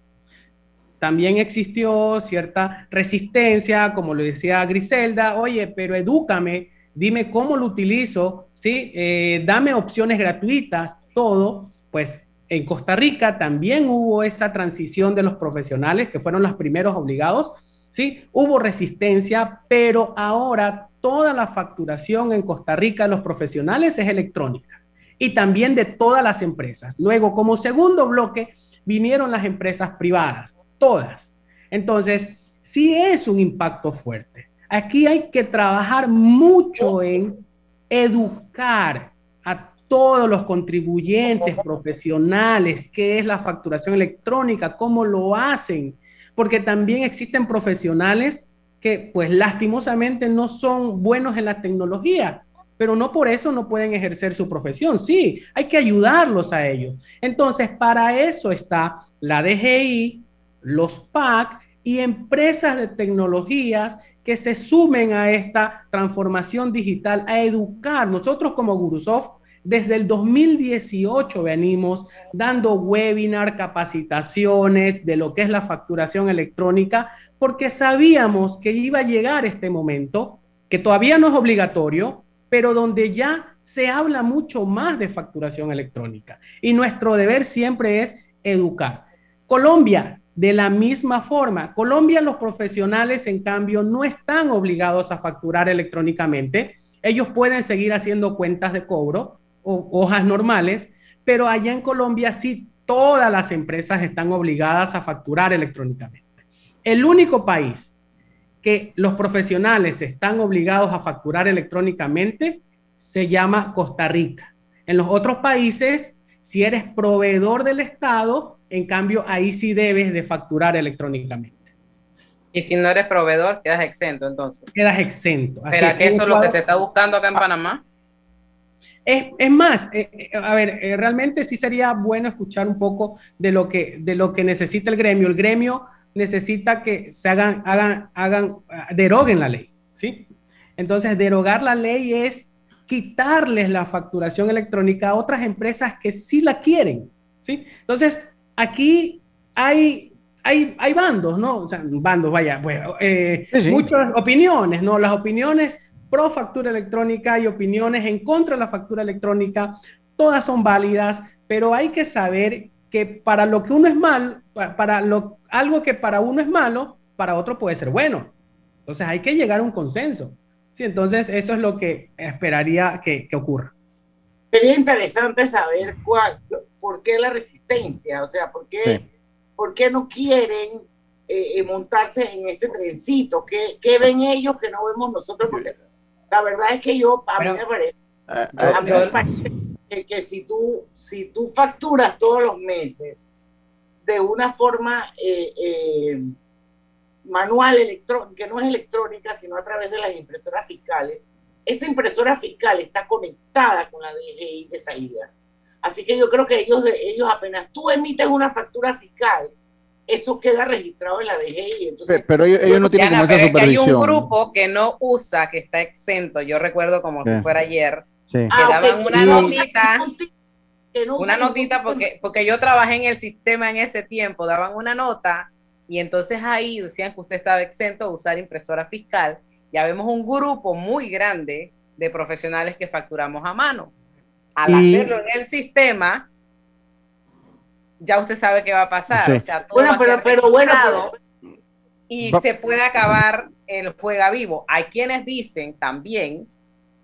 también existió cierta resistencia, como lo decía Griselda, oye, pero edúcame, dime cómo lo utilizo, ¿sí? Eh, dame opciones gratuitas, todo, pues en Costa Rica también hubo esa transición de los profesionales que fueron los primeros obligados, ¿sí? Hubo resistencia, pero ahora toda la facturación en Costa Rica de los profesionales es electrónica y también de todas las empresas. Luego, como segundo bloque, vinieron las empresas privadas todas. Entonces, sí es un impacto fuerte. Aquí hay que trabajar mucho en educar a todos los contribuyentes profesionales qué es la facturación electrónica, cómo lo hacen, porque también existen profesionales que pues lastimosamente no son buenos en la tecnología, pero no por eso no pueden ejercer su profesión. Sí, hay que ayudarlos a ellos. Entonces, para eso está la DGI, los PAC y empresas de tecnologías que se sumen a esta transformación digital, a educar. Nosotros como Gurusoft, desde el 2018 venimos dando webinar, capacitaciones de lo que es la facturación electrónica, porque sabíamos que iba a llegar este momento, que todavía no es obligatorio, pero donde ya se habla mucho más de facturación electrónica. Y nuestro deber siempre es educar. Colombia de la misma forma, Colombia los profesionales, en cambio, no están obligados a facturar electrónicamente. Ellos pueden seguir haciendo cuentas de cobro o hojas normales, pero allá en Colombia sí todas las empresas están obligadas a facturar electrónicamente. El único país que los profesionales están obligados a facturar electrónicamente se llama Costa Rica. En los otros países, si eres proveedor del Estado, en cambio, ahí sí debes de facturar electrónicamente. Y si no eres proveedor, quedas exento entonces. Quedas exento. ¿Será que eso es lo que se está buscando acá en Panamá? Es, es más, eh, eh, a ver, eh, realmente sí sería bueno escuchar un poco de lo, que, de lo que necesita el gremio. El gremio necesita que se hagan, hagan, hagan, ah, deroguen la ley, ¿sí? Entonces, derogar la ley es quitarles la facturación electrónica a otras empresas que sí la quieren, ¿sí? Entonces, aquí hay, hay, hay bandos, ¿no? O sea, bandos, vaya, pues, muchas opiniones, ¿no? Las opiniones pro factura electrónica y opiniones en contra de la factura electrónica, todas son válidas, pero hay que saber que para lo que uno es mal, para lo, algo que para uno es malo, para otro puede ser bueno. Entonces hay que llegar a un consenso. Sí, entonces eso es lo que esperaría que, que ocurra. Sería interesante saber cuál, por qué la resistencia, o sea, por qué, por qué no quieren eh, montarse en este trencito, ¿Qué, ¿Qué, ven ellos que no vemos nosotros? Porque la verdad es que yo, a mí me parece, ah, a mí me parece que, si, tú, si tú facturas todos los meses de una forma eh, eh, manual, electrónica, que no es electrónica, sino a través de las impresoras fiscales, esa impresora fiscal está conectada con la DGI de salida. Así que yo creo que ellos, ellos apenas tú emites una factura fiscal, eso queda registrado en la DGI. Entonces, pero ellos, no tienen como esa supervisión. hay un grupo que no usa, que está exento. Yo recuerdo como si fuera ayer, que ah, daban una notita. una notita porque, porque yo trabajé en el sistema en ese tiempo, daban una nota y entonces ahí decían que usted estaba exento de usar impresora fiscal. Ya vemos un grupo muy grande de profesionales que facturamos a mano. Al hacerlo en el sistema, ya usted sabe qué va a pasar. O sea, todo bueno, pero, pero bueno, y se puede acabar el juega vivo. Hay quienes dicen también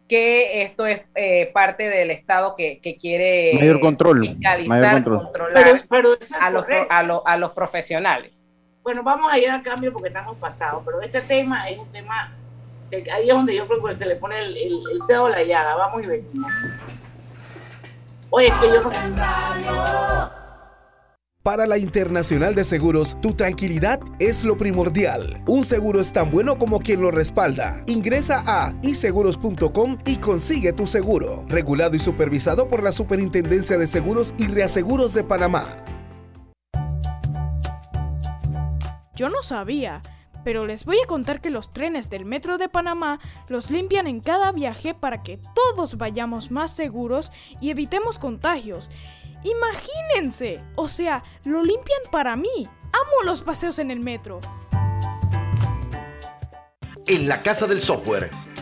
que esto es eh, parte del Estado que, que quiere mayor control, mayor control. controlar pero, a, los, a, a, los profesionales. Bueno, vamos a ir al cambio porque estamos pasados, pero este tema es un tema, ahí es donde yo creo que se le pone el, el, el dedo a la llaga, vamos y venimos. Oye, es que yo no sé. Para la Internacional de Seguros, tu tranquilidad es lo primordial. Un seguro es tan bueno como quien lo respalda. Ingresa a iseguros.com y consigue tu seguro. Regulado y supervisado por la Superintendencia de Seguros y Reaseguros de Panamá. Yo no sabía, pero les voy a contar que los trenes del Metro de Panamá los limpian en cada viaje para que todos vayamos más seguros y evitemos contagios. Imagínense. O sea, lo limpian para mí. Amo los paseos en el metro. En la Casa del Software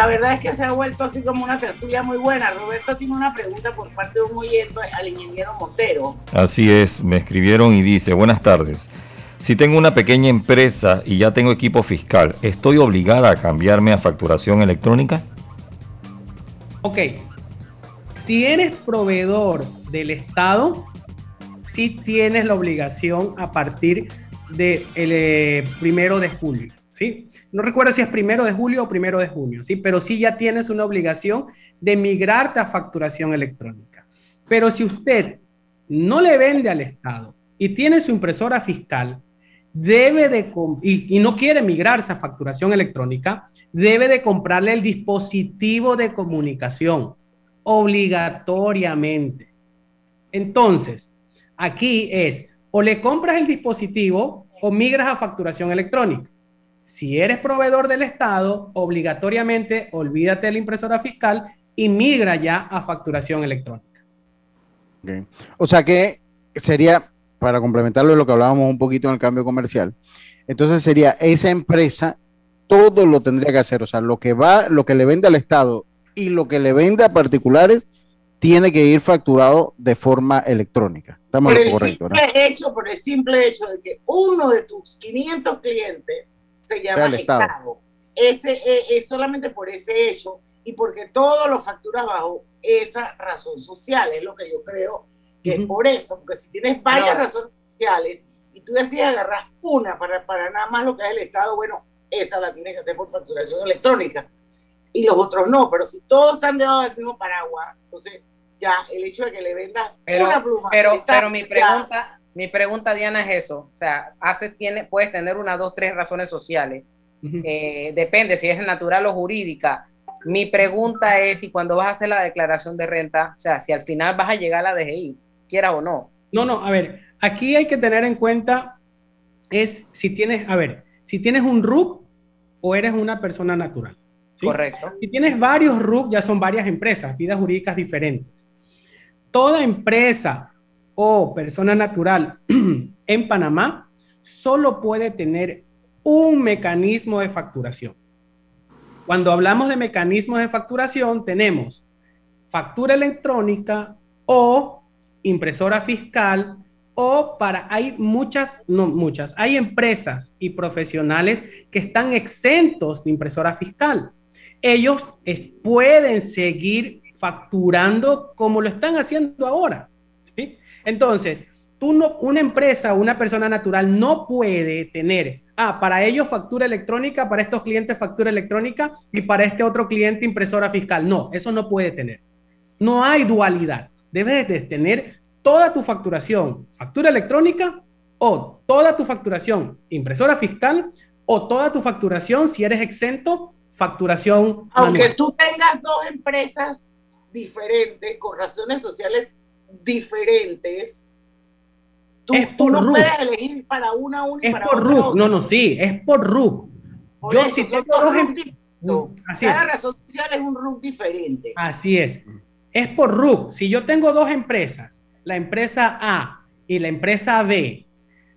la verdad es que se ha vuelto así como una tertulia muy buena. Roberto tiene una pregunta por parte de un oyente al ingeniero Montero. Así es, me escribieron y dice, buenas tardes. Si tengo una pequeña empresa y ya tengo equipo fiscal, ¿estoy obligada a cambiarme a facturación electrónica? Ok. Si eres proveedor del Estado, sí tienes la obligación a partir del eh, primero de julio. ¿sí? No recuerdo si es primero de julio o primero de junio, ¿sí? Pero sí ya tienes una obligación de migrarte a facturación electrónica. Pero si usted no le vende al Estado y tiene su impresora fiscal, debe de, y, y no quiere migrarse a facturación electrónica, debe de comprarle el dispositivo de comunicación obligatoriamente. Entonces, aquí es o le compras el dispositivo o migras a facturación electrónica. Si eres proveedor del Estado, obligatoriamente olvídate de la impresora fiscal y migra ya a facturación electrónica. O sea que sería, para complementarlo de lo que hablábamos un poquito en el cambio comercial, entonces sería esa empresa, todo lo tendría que hacer, o sea, lo que va, lo que le vende al Estado y lo que le vende a particulares, tiene que ir facturado de forma electrónica. Estamos por el simple hecho, por el simple hecho de que uno de tus 500 clientes se llama Estado. Ese e, es, solamente por ese hecho y porque todos los facturas bajo esa razón social, es lo que yo creo que es por eso, porque si tienes varias razones sociales y tú decides agarrar una para, para nada más lo que es el Estado, bueno, esa la tienes que hacer por facturación electrónica y los otros no, pero si todos están debajo del mismo paraguas, entonces ya el hecho de que le vendas pero, una pluma. Pero, pero mi pregunta, mi pregunta, Diana, es eso. O sea, hace, tiene, puedes tener una, dos, tres razones sociales. Eh, depende si es natural o jurídica. Mi pregunta es si cuando vas a hacer la declaración de renta, o sea, si al final vas a llegar a la DGI, quiera o no. No, no, a ver, aquí hay que tener en cuenta es si tienes, a ver, si tienes un RUC o eres una persona natural. Correcto. Si tienes varios RUC, ya son varias empresas, vidas jurídicas diferentes. Toda empresa o persona natural en Panamá solo puede tener un mecanismo de facturación. Cuando hablamos de mecanismos de facturación, tenemos factura electrónica o impresora fiscal o para, hay muchas, no muchas, hay empresas y profesionales que están exentos de impresora fiscal. Ellos pueden seguir facturando como lo están haciendo ahora. Entonces, tú no, una empresa una persona natural no puede tener, ah, para ellos factura electrónica, para estos clientes factura electrónica y para este otro cliente impresora fiscal. No, eso no puede tener. No hay dualidad. Debes de tener toda tu facturación, factura electrónica o toda tu facturación, impresora fiscal o toda tu facturación, si eres exento, facturación. Aunque tú tengas dos empresas diferentes, con razones sociales diferentes, tú, no puedes elegir para una, una y para por RUC. No, no, sí, es por RUC. Yo si tengo dos Cada razón social es un RUC diferente. Así es. Es por RUC. Si yo tengo dos empresas, la empresa A y la empresa B,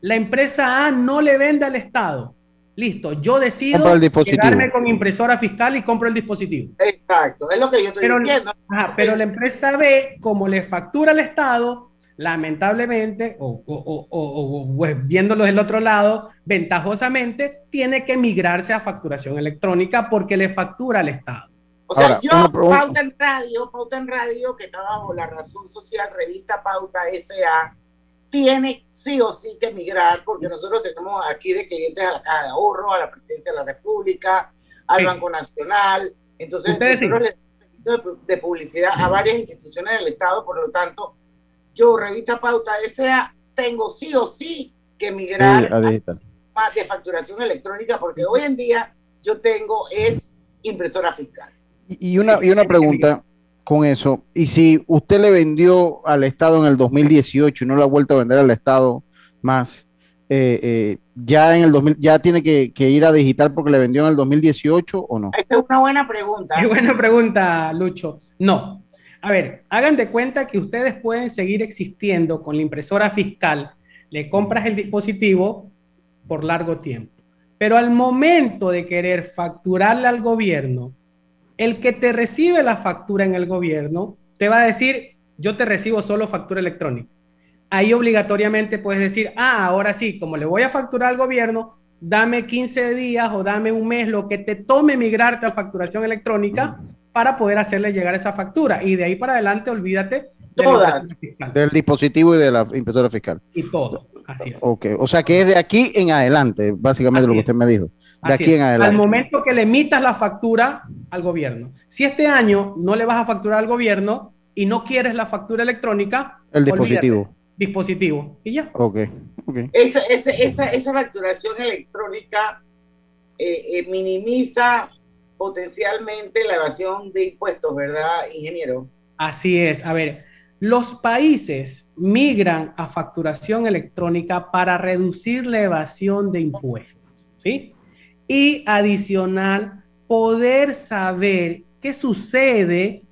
la empresa A no le vende al Estado Listo, yo decido quedarme con impresora fiscal y compro el dispositivo. Exacto, es lo que yo estoy diciendo. pero la empresa B, como le factura al Estado, lamentablemente, o, pues, viéndolo del otro lado, ventajosamente, tiene que migrarse a facturación electrónica porque le factura al Estado. O sea, yo, Pauta en Radio, Pauta en Radio, que está bajo la razón social, revista Pauta SA, tiene sí o sí que migrar, porque nosotros tenemos aquí de clientes a la Caja de Ahorro, a la Presidencia de la República, al Banco Nacional. Entonces, nosotros le damos de publicidad a varias instituciones del Estado, por lo tanto, yo, Revista Pauta S.A., tengo sí o sí que migrar a, a de facturación electrónica, porque hoy en día yo tengo es impresora fiscal. Y una, y una pregunta, con eso. Y si usted le vendió al Estado en el 2018 y no lo ha vuelto a vender al Estado más, eh, eh, ya en el 2000, ya tiene que, ir a digital porque le vendió en el 2018 o no? Esta es una buena pregunta. Qué buena pregunta, Lucho. No. A ver, hagan de cuenta que ustedes pueden seguir existiendo con la impresora fiscal, le compras el dispositivo por largo tiempo. Pero al momento de querer facturarle al gobierno, el que te recibe la factura en el gobierno te va a decir, yo te recibo solo factura electrónica. Ahí obligatoriamente puedes decir, ah, ahora sí, como le voy a facturar al gobierno, dame 15 días o dame un mes, lo que te tome migrarte a facturación electrónica para poder hacerle llegar esa factura. Y de ahí para adelante, olvídate. Todas. Del dispositivo y de la impresora fiscal. Y todo, así es. Ok, o sea que es de aquí en adelante, básicamente lo que usted me dijo de aquí en adelante. Al momento que le emitas la factura al gobierno. Si este año no le vas a facturar al gobierno y no quieres la factura electrónica, el dispositivo. dispositivo. Y ya. Ok. okay. Esa, esa, esa, facturación electrónica eh, eh, minimiza potencialmente la evasión de impuestos, ¿verdad, ingeniero? Así es. A ver, Los países migran a facturación electrónica para reducir la evasión de impuestos, ¿sí? Y adicional, poder saber qué sucede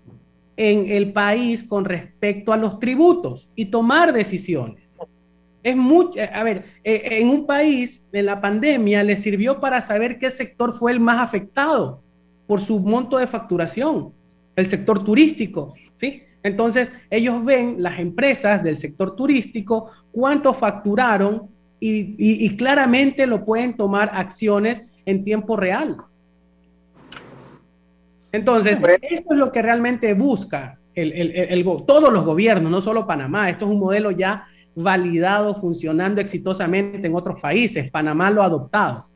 en el país con respecto a los tributos y tomar decisiones. Es mucho, eh, a ver, eh, en un país, en la pandemia, le sirvió para saber qué sector fue el más afectado por su monto de facturación, el sector turístico, ¿sí? Entonces, ellos ven las empresas del sector turístico, cuánto facturaron y, y claramente lo pueden tomar acciones en tiempo real. Entonces, esto es lo que realmente busca el, el, el, todos los gobiernos, no solo Panamá. Esto es un modelo ya validado, funcionando exitosamente en otros países. Panamá lo ha adoptado.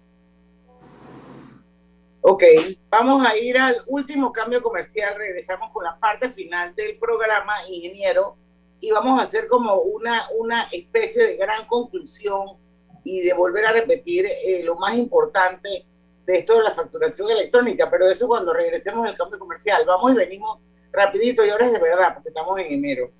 Ok, vamos a ir al último cambio comercial. Regresamos con la parte final del programa, ingeniero, y vamos a hacer como una, una especie de gran conclusión y de volver a repetir eh, lo más importante de esto de la facturación electrónica, pero eso cuando regresemos del cambio comercial. Vamos y venimos rapidito y ahora es de verdad, porque estamos en enero.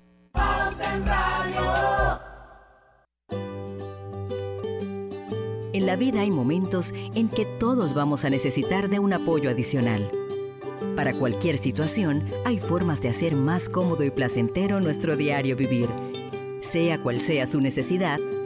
En la vida hay momentos en que todos vamos a necesitar de un apoyo adicional. Para cualquier situación, hay formas de hacer más cómodo y placentero nuestro diario vivir. Sea cual sea su necesidad,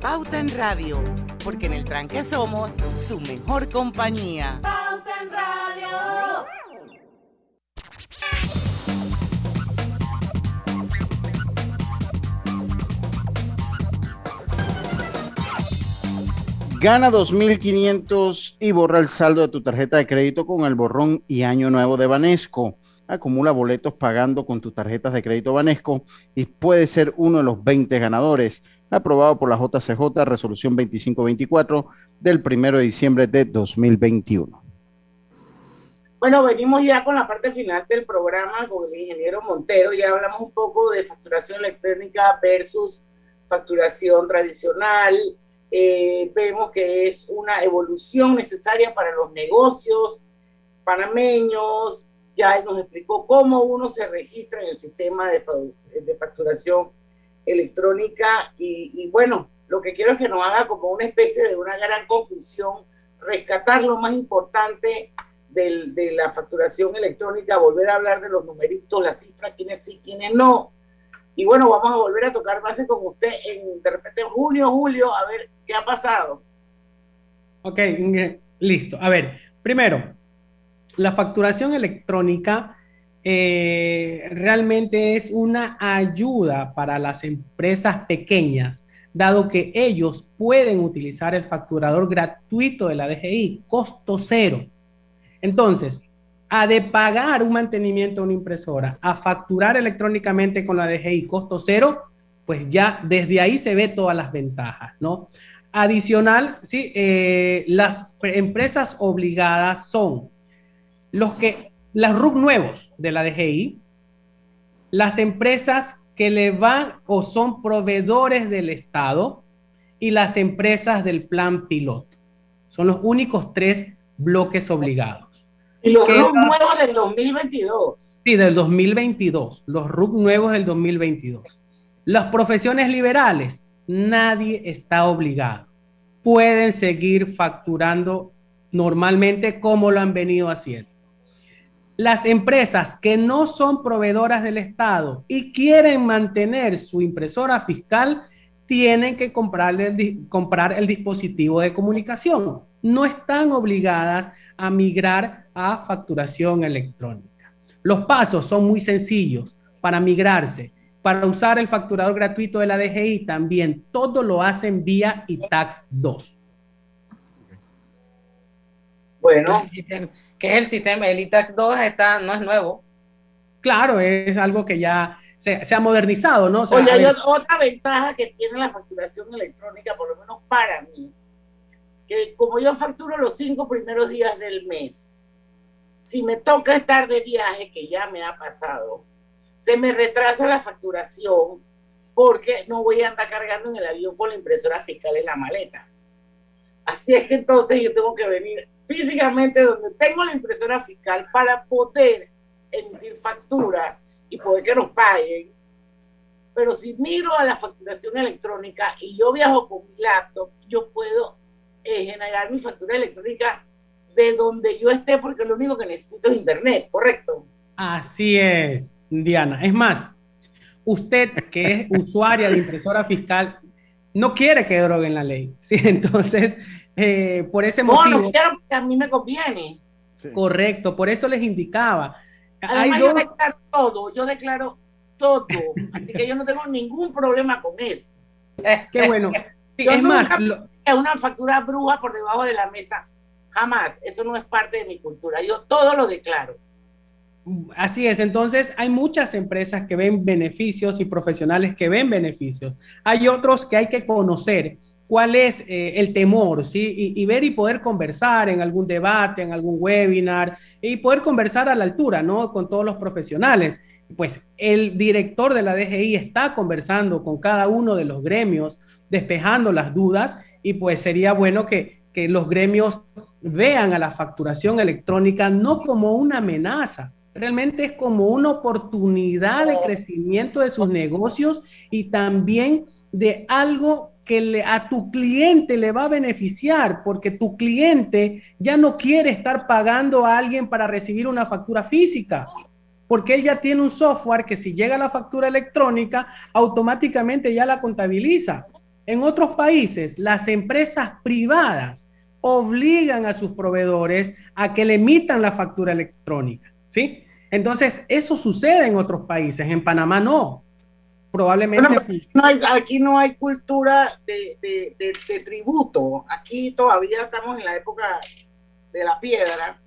Pauta en Radio, porque en el tranque somos su mejor compañía. Pauta en Radio. Gana 2.500 y borra el saldo de tu tarjeta de crédito con el borrón y año nuevo de Banesco. Acumula boletos pagando con tus tarjetas de crédito Banesco y puede ser uno de los 20 ganadores. Aprobado por la JCJ, resolución 2524 del 1 de diciembre de 2021. Bueno, venimos ya con la parte final del programa con el ingeniero Montero. Ya hablamos un poco de facturación electrónica versus facturación tradicional. Eh, vemos que es una evolución necesaria para los negocios panameños. Ya él nos explicó cómo uno se registra en el sistema de, de facturación electrónica. Y, y bueno, lo que quiero es que nos haga como una especie de una gran conclusión, rescatar lo más importante del, de la facturación electrónica, volver a hablar de los numeritos, las cifras, quiénes sí, quiénes no. Y bueno, vamos a volver a tocar base con usted en de repente en junio, julio, a ver qué ha pasado. Ok, listo. A ver, primero, la facturación electrónica eh, realmente es una ayuda para las empresas pequeñas, dado que ellos pueden utilizar el facturador gratuito de la DGI, costo cero. Entonces, a de pagar un mantenimiento de una impresora, a facturar electrónicamente con la DGI, costo cero, pues ya desde ahí se ve todas las ventajas, ¿no? Adicional, sí, eh, las empresas obligadas son los que, las RUC nuevos de la DGI, las empresas que le van o son proveedores del Estado y las empresas del plan piloto. Son los únicos tres bloques obligados. Y los RUC nuevos del 2022. Sí, del 2022. Los RUC nuevos del 2022. Las profesiones liberales, nadie está obligado. Pueden seguir facturando normalmente como lo han venido haciendo. Las empresas que no son proveedoras del Estado y quieren mantener su impresora fiscal tienen que comprarle comprar el dispositivo de comunicación. No están obligadas a migrar a facturación electrónica. Los pasos son muy sencillos para migrarse. Para usar el facturador gratuito de la DGI también todo lo hacen vía ITAX 2. Bueno, ¿qué es el sistema? El ITAX 2 está, no es nuevo. Claro, es algo que ya se, ha modernizado, ¿no? Oye, hay otra ventaja que tiene la facturación electrónica, por lo menos para mí, que como yo facturo los cinco primeros días del mes, si me toca estar de viaje, que ya me ha pasado, se me retrasa la facturación porque no voy a andar cargando en el avión con la impresora fiscal en la maleta. Así es que entonces yo tengo que venir físicamente donde tengo la impresora fiscal para poder emitir factura y poder que nos paguen. Pero si miro a la facturación electrónica y yo viajo con mi laptop, yo puedo eh, generar mi factura electrónica de donde yo esté porque lo único que necesito es internet, ¿correcto? Así es, Diana. Es más, usted que es usuaria de impresora fiscal no quiere que droguen la ley. ¿sí? Entonces, eh, por ese motivo... No, no quiero porque a mí me conviene. Correcto, por eso les indicaba yo declaro todo, yo declaro todo, así que yo no tengo ningún problema con eso. Qué bueno. es más, una factura bruja por debajo de la mesa, jamás, eso no es parte de mi cultura, yo todo lo declaro. Así es, entonces hay muchas empresas que ven beneficios y profesionales que ven beneficios. Hay otros que hay que conocer cuál es eh, el temor, ¿sí? Y, ver y poder conversar en algún debate, en algún webinar, y poder conversar a la altura, ¿no? Con todos los profesionales. Pues el director de la DGI está conversando con cada uno de los gremios, despejando las dudas, y pues sería bueno que, que los gremios vean a la facturación electrónica no como una amenaza, realmente es como una oportunidad de crecimiento de sus negocios y también de algo que a tu cliente le va a beneficiar, porque tu cliente ya no quiere estar pagando a alguien para recibir una factura física, porque él ya tiene un software que si llega la factura electrónica, automáticamente ya la contabiliza. En otros países, las empresas privadas obligan a sus proveedores a que le emitan la factura electrónica, ¿sí? Entonces, eso sucede en otros países, en Panamá no probablemente. no hay, aquí no hay cultura de, de, tributo. Aquí todavía estamos en la época de la piedra.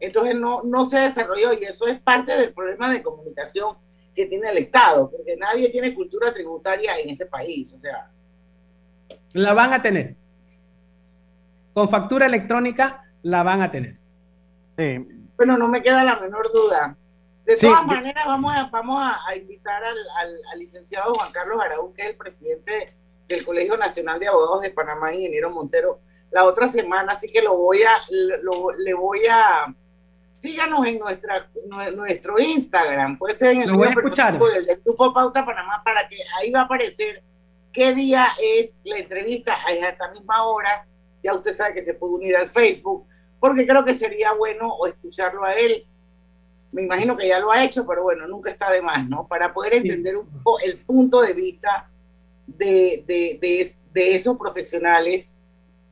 Entonces no, no se desarrolló y eso es parte del problema de comunicación que tiene el Estado, porque nadie tiene cultura tributaria en este país. O sea. La van a tener. Con factura electrónica la van a tener. Bueno, no me queda la menor duda. De todas maneras, vamos a, vamos a, invitar al, al, licenciado Juan Carlos Araúz, que es el presidente del Colegio Nacional de Abogados de Panamá, ingeniero Montero, la otra semana, así que lo voy a, lo, le voy a, síganos en nuestra, nuestro Instagram, puede ser en el del, Grupo Pauta Panamá, para que ahí va a aparecer qué día es la entrevista a esta misma hora, ya usted sabe que se puede unir al Facebook, porque creo que sería bueno escucharlo a él me imagino que ya lo ha hecho, pero bueno, nunca está de más, ¿no? Para poder entender un poco el punto de vista de, de, esos profesionales,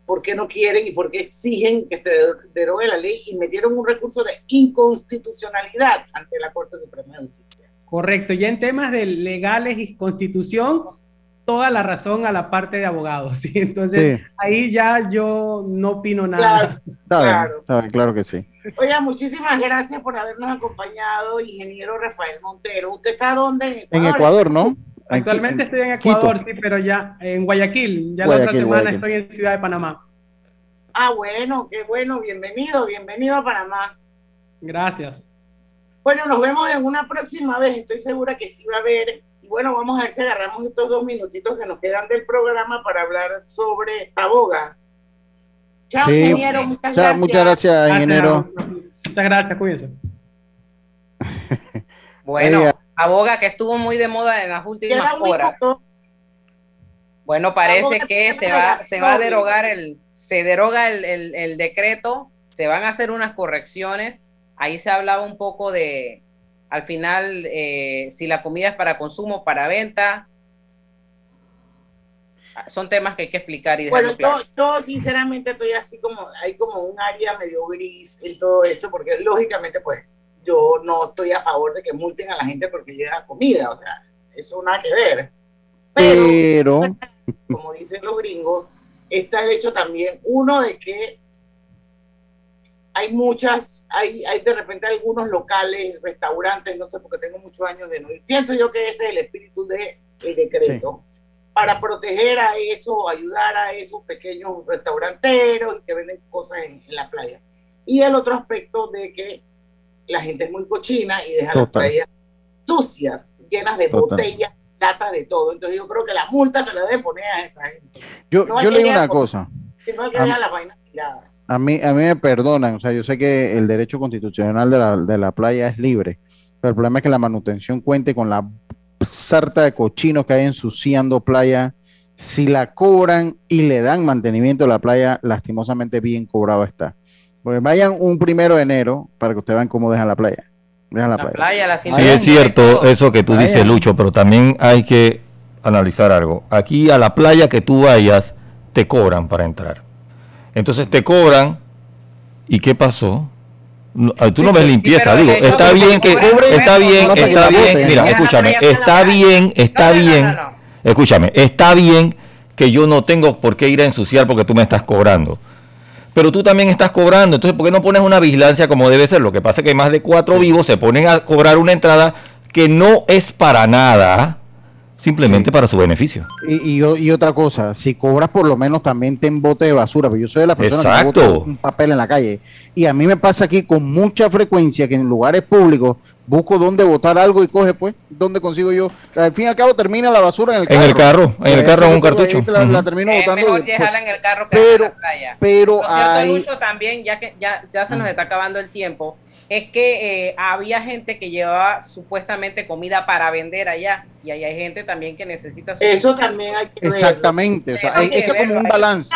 por qué no quieren y por qué exigen que se derogue la ley y metieron un recurso de inconstitucionalidad ante la Corte Suprema de Justicia. Correcto, ya en temas de legales y constitución, toda la razón a la parte de abogados, ¿sí? Entonces, ahí ya yo no opino nada. Claro, claro. claro que sí. Oiga, muchísimas gracias por habernos acompañado, ingeniero Rafael Montero. ¿Usted está dónde? En Ecuador, ¿no? Actualmente estoy en Ecuador, sí, pero ya en Guayaquil. Ya la otra semana estoy en Ciudad de Panamá. Ah, bueno, qué bueno. Bienvenido, bienvenido a Panamá. Gracias. Bueno, nos vemos en una próxima vez. Estoy segura que sí va a haber. Y bueno, vamos a ver si agarramos estos dos minutitos que nos quedan del programa para hablar sobre Aboga Chao, ingeniero, muchas gracias. Muchas gracias, ingeniero. Muchas gracias, cuídense. bueno, aboga que estuvo muy de moda en las últimas horas. Bueno, parece que se va, se va a derogar el, se deroga el, el, decreto, se van a hacer unas correcciones. Ahí se hablaba un poco de, al final, eh, si la comida es para consumo, para venta. son temas que hay que explicar y Bueno, yo, yo, sinceramente estoy así como, hay como un área medio gris en todo esto, porque lógicamente pues yo no estoy a favor de que multen a la gente porque llega comida, o sea, eso nada que ver. Pero, como dicen los gringos, está el hecho también, uno, de que hay muchas, hay, hay de repente algunos locales, restaurantes, no sé, porque tengo muchos años de no ir. Pienso yo que ese es el espíritu del de, decreto. Para proteger a eso, ayudar a esos pequeños restauranteros que venden cosas en, la playa. Y el otro aspecto de que la gente es muy cochina y deja las playas sucias, llenas de botellas, latas de todo. Entonces yo creo que la multa se la debe poner a esa gente. Yo, yo le digo una cosa. no hay que dejar las vainas tiradas. A mí, a mí me perdonan, o sea, yo sé que el derecho constitucional de la, de la playa es libre, pero el problema es que la manutención cuente con la sarta de cochinos que hay ensuciando playa. Si la cobran y le dan mantenimiento a la playa, lastimosamente bien cobrado está. Porque vayan un primero de enero para que ustedes vean cómo dejan la playa. Dejan la, playa. sí, es cierto eso que tú dices, Lucho, pero también hay que analizar algo. Aquí a la playa que tú vayas, te cobran para entrar. Entonces te cobran, ¿y qué pasó? Ah, tú no ves limpieza, digo, está bien que, está bien, está bien, mira, escúchame, está bien, está bien, escúchame, está bien que yo no tengo por qué ir a ensuciar porque tú me estás cobrando pero tú también estás cobrando. Entonces, ¿por qué no pones una vigilancia como debe ser? Lo que pasa es que más de cuatro vivos se ponen a cobrar una entrada que no es para nada, simplemente para su beneficio. Y, y, otra cosa, si cobras por lo menos también ten bote de basura, porque yo soy de la persona que bota un papel en la calle. Y a mí me pasa aquí con mucha frecuencia que en lugares públicos busco dónde botar algo y coge, pues, dónde consigo yo. Al fin y al cabo termina la basura en el carro. En el carro, en el carro en un cartucho. La, termino es botando. Mejor dejarla en el carro que pero, en la playa. Pero hay... mucho también, ya que ya, ya se nos está acabando el tiempo, es que eh, había gente que llevaba supuestamente comida para vender allá y ahí hay gente también que necesita su Eso también hay que Exactamente, o sea, es, que como un balance.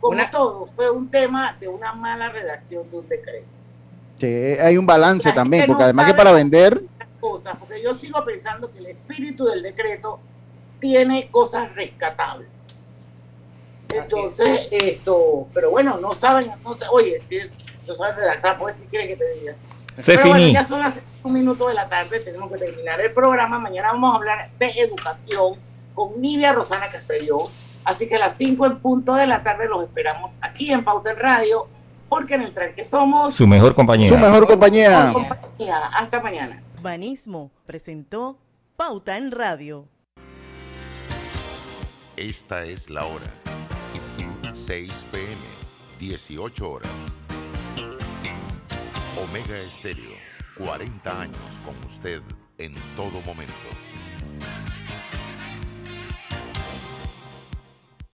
Como todo, fue un tema de una mala redacción de un decreto. Sí, hay un balance también, porque además que para vender... Cosas, porque yo sigo pensando que el espíritu del decreto tiene cosas rescatables. Entonces, esto, pero bueno, no saben, no sé, oye, si es, no saben redactar, pues, ¿qué quiere que te diga? Se pero bueno, ya son las un minuto de la tarde, tenemos que terminar el programa. Mañana vamos a hablar de educación con Nidia Rosana Castellón. Así que a las 5 en punto de la tarde los esperamos aquí en Pauta en Radio porque en el tranque somos su mejor compañía. Su mejor compañía. Hasta mañana. Banismo presentó Pauta en Radio. Esta es la hora. 6 pm, 18 horas. Omega Estéreo, 40 años con usted en todo momento.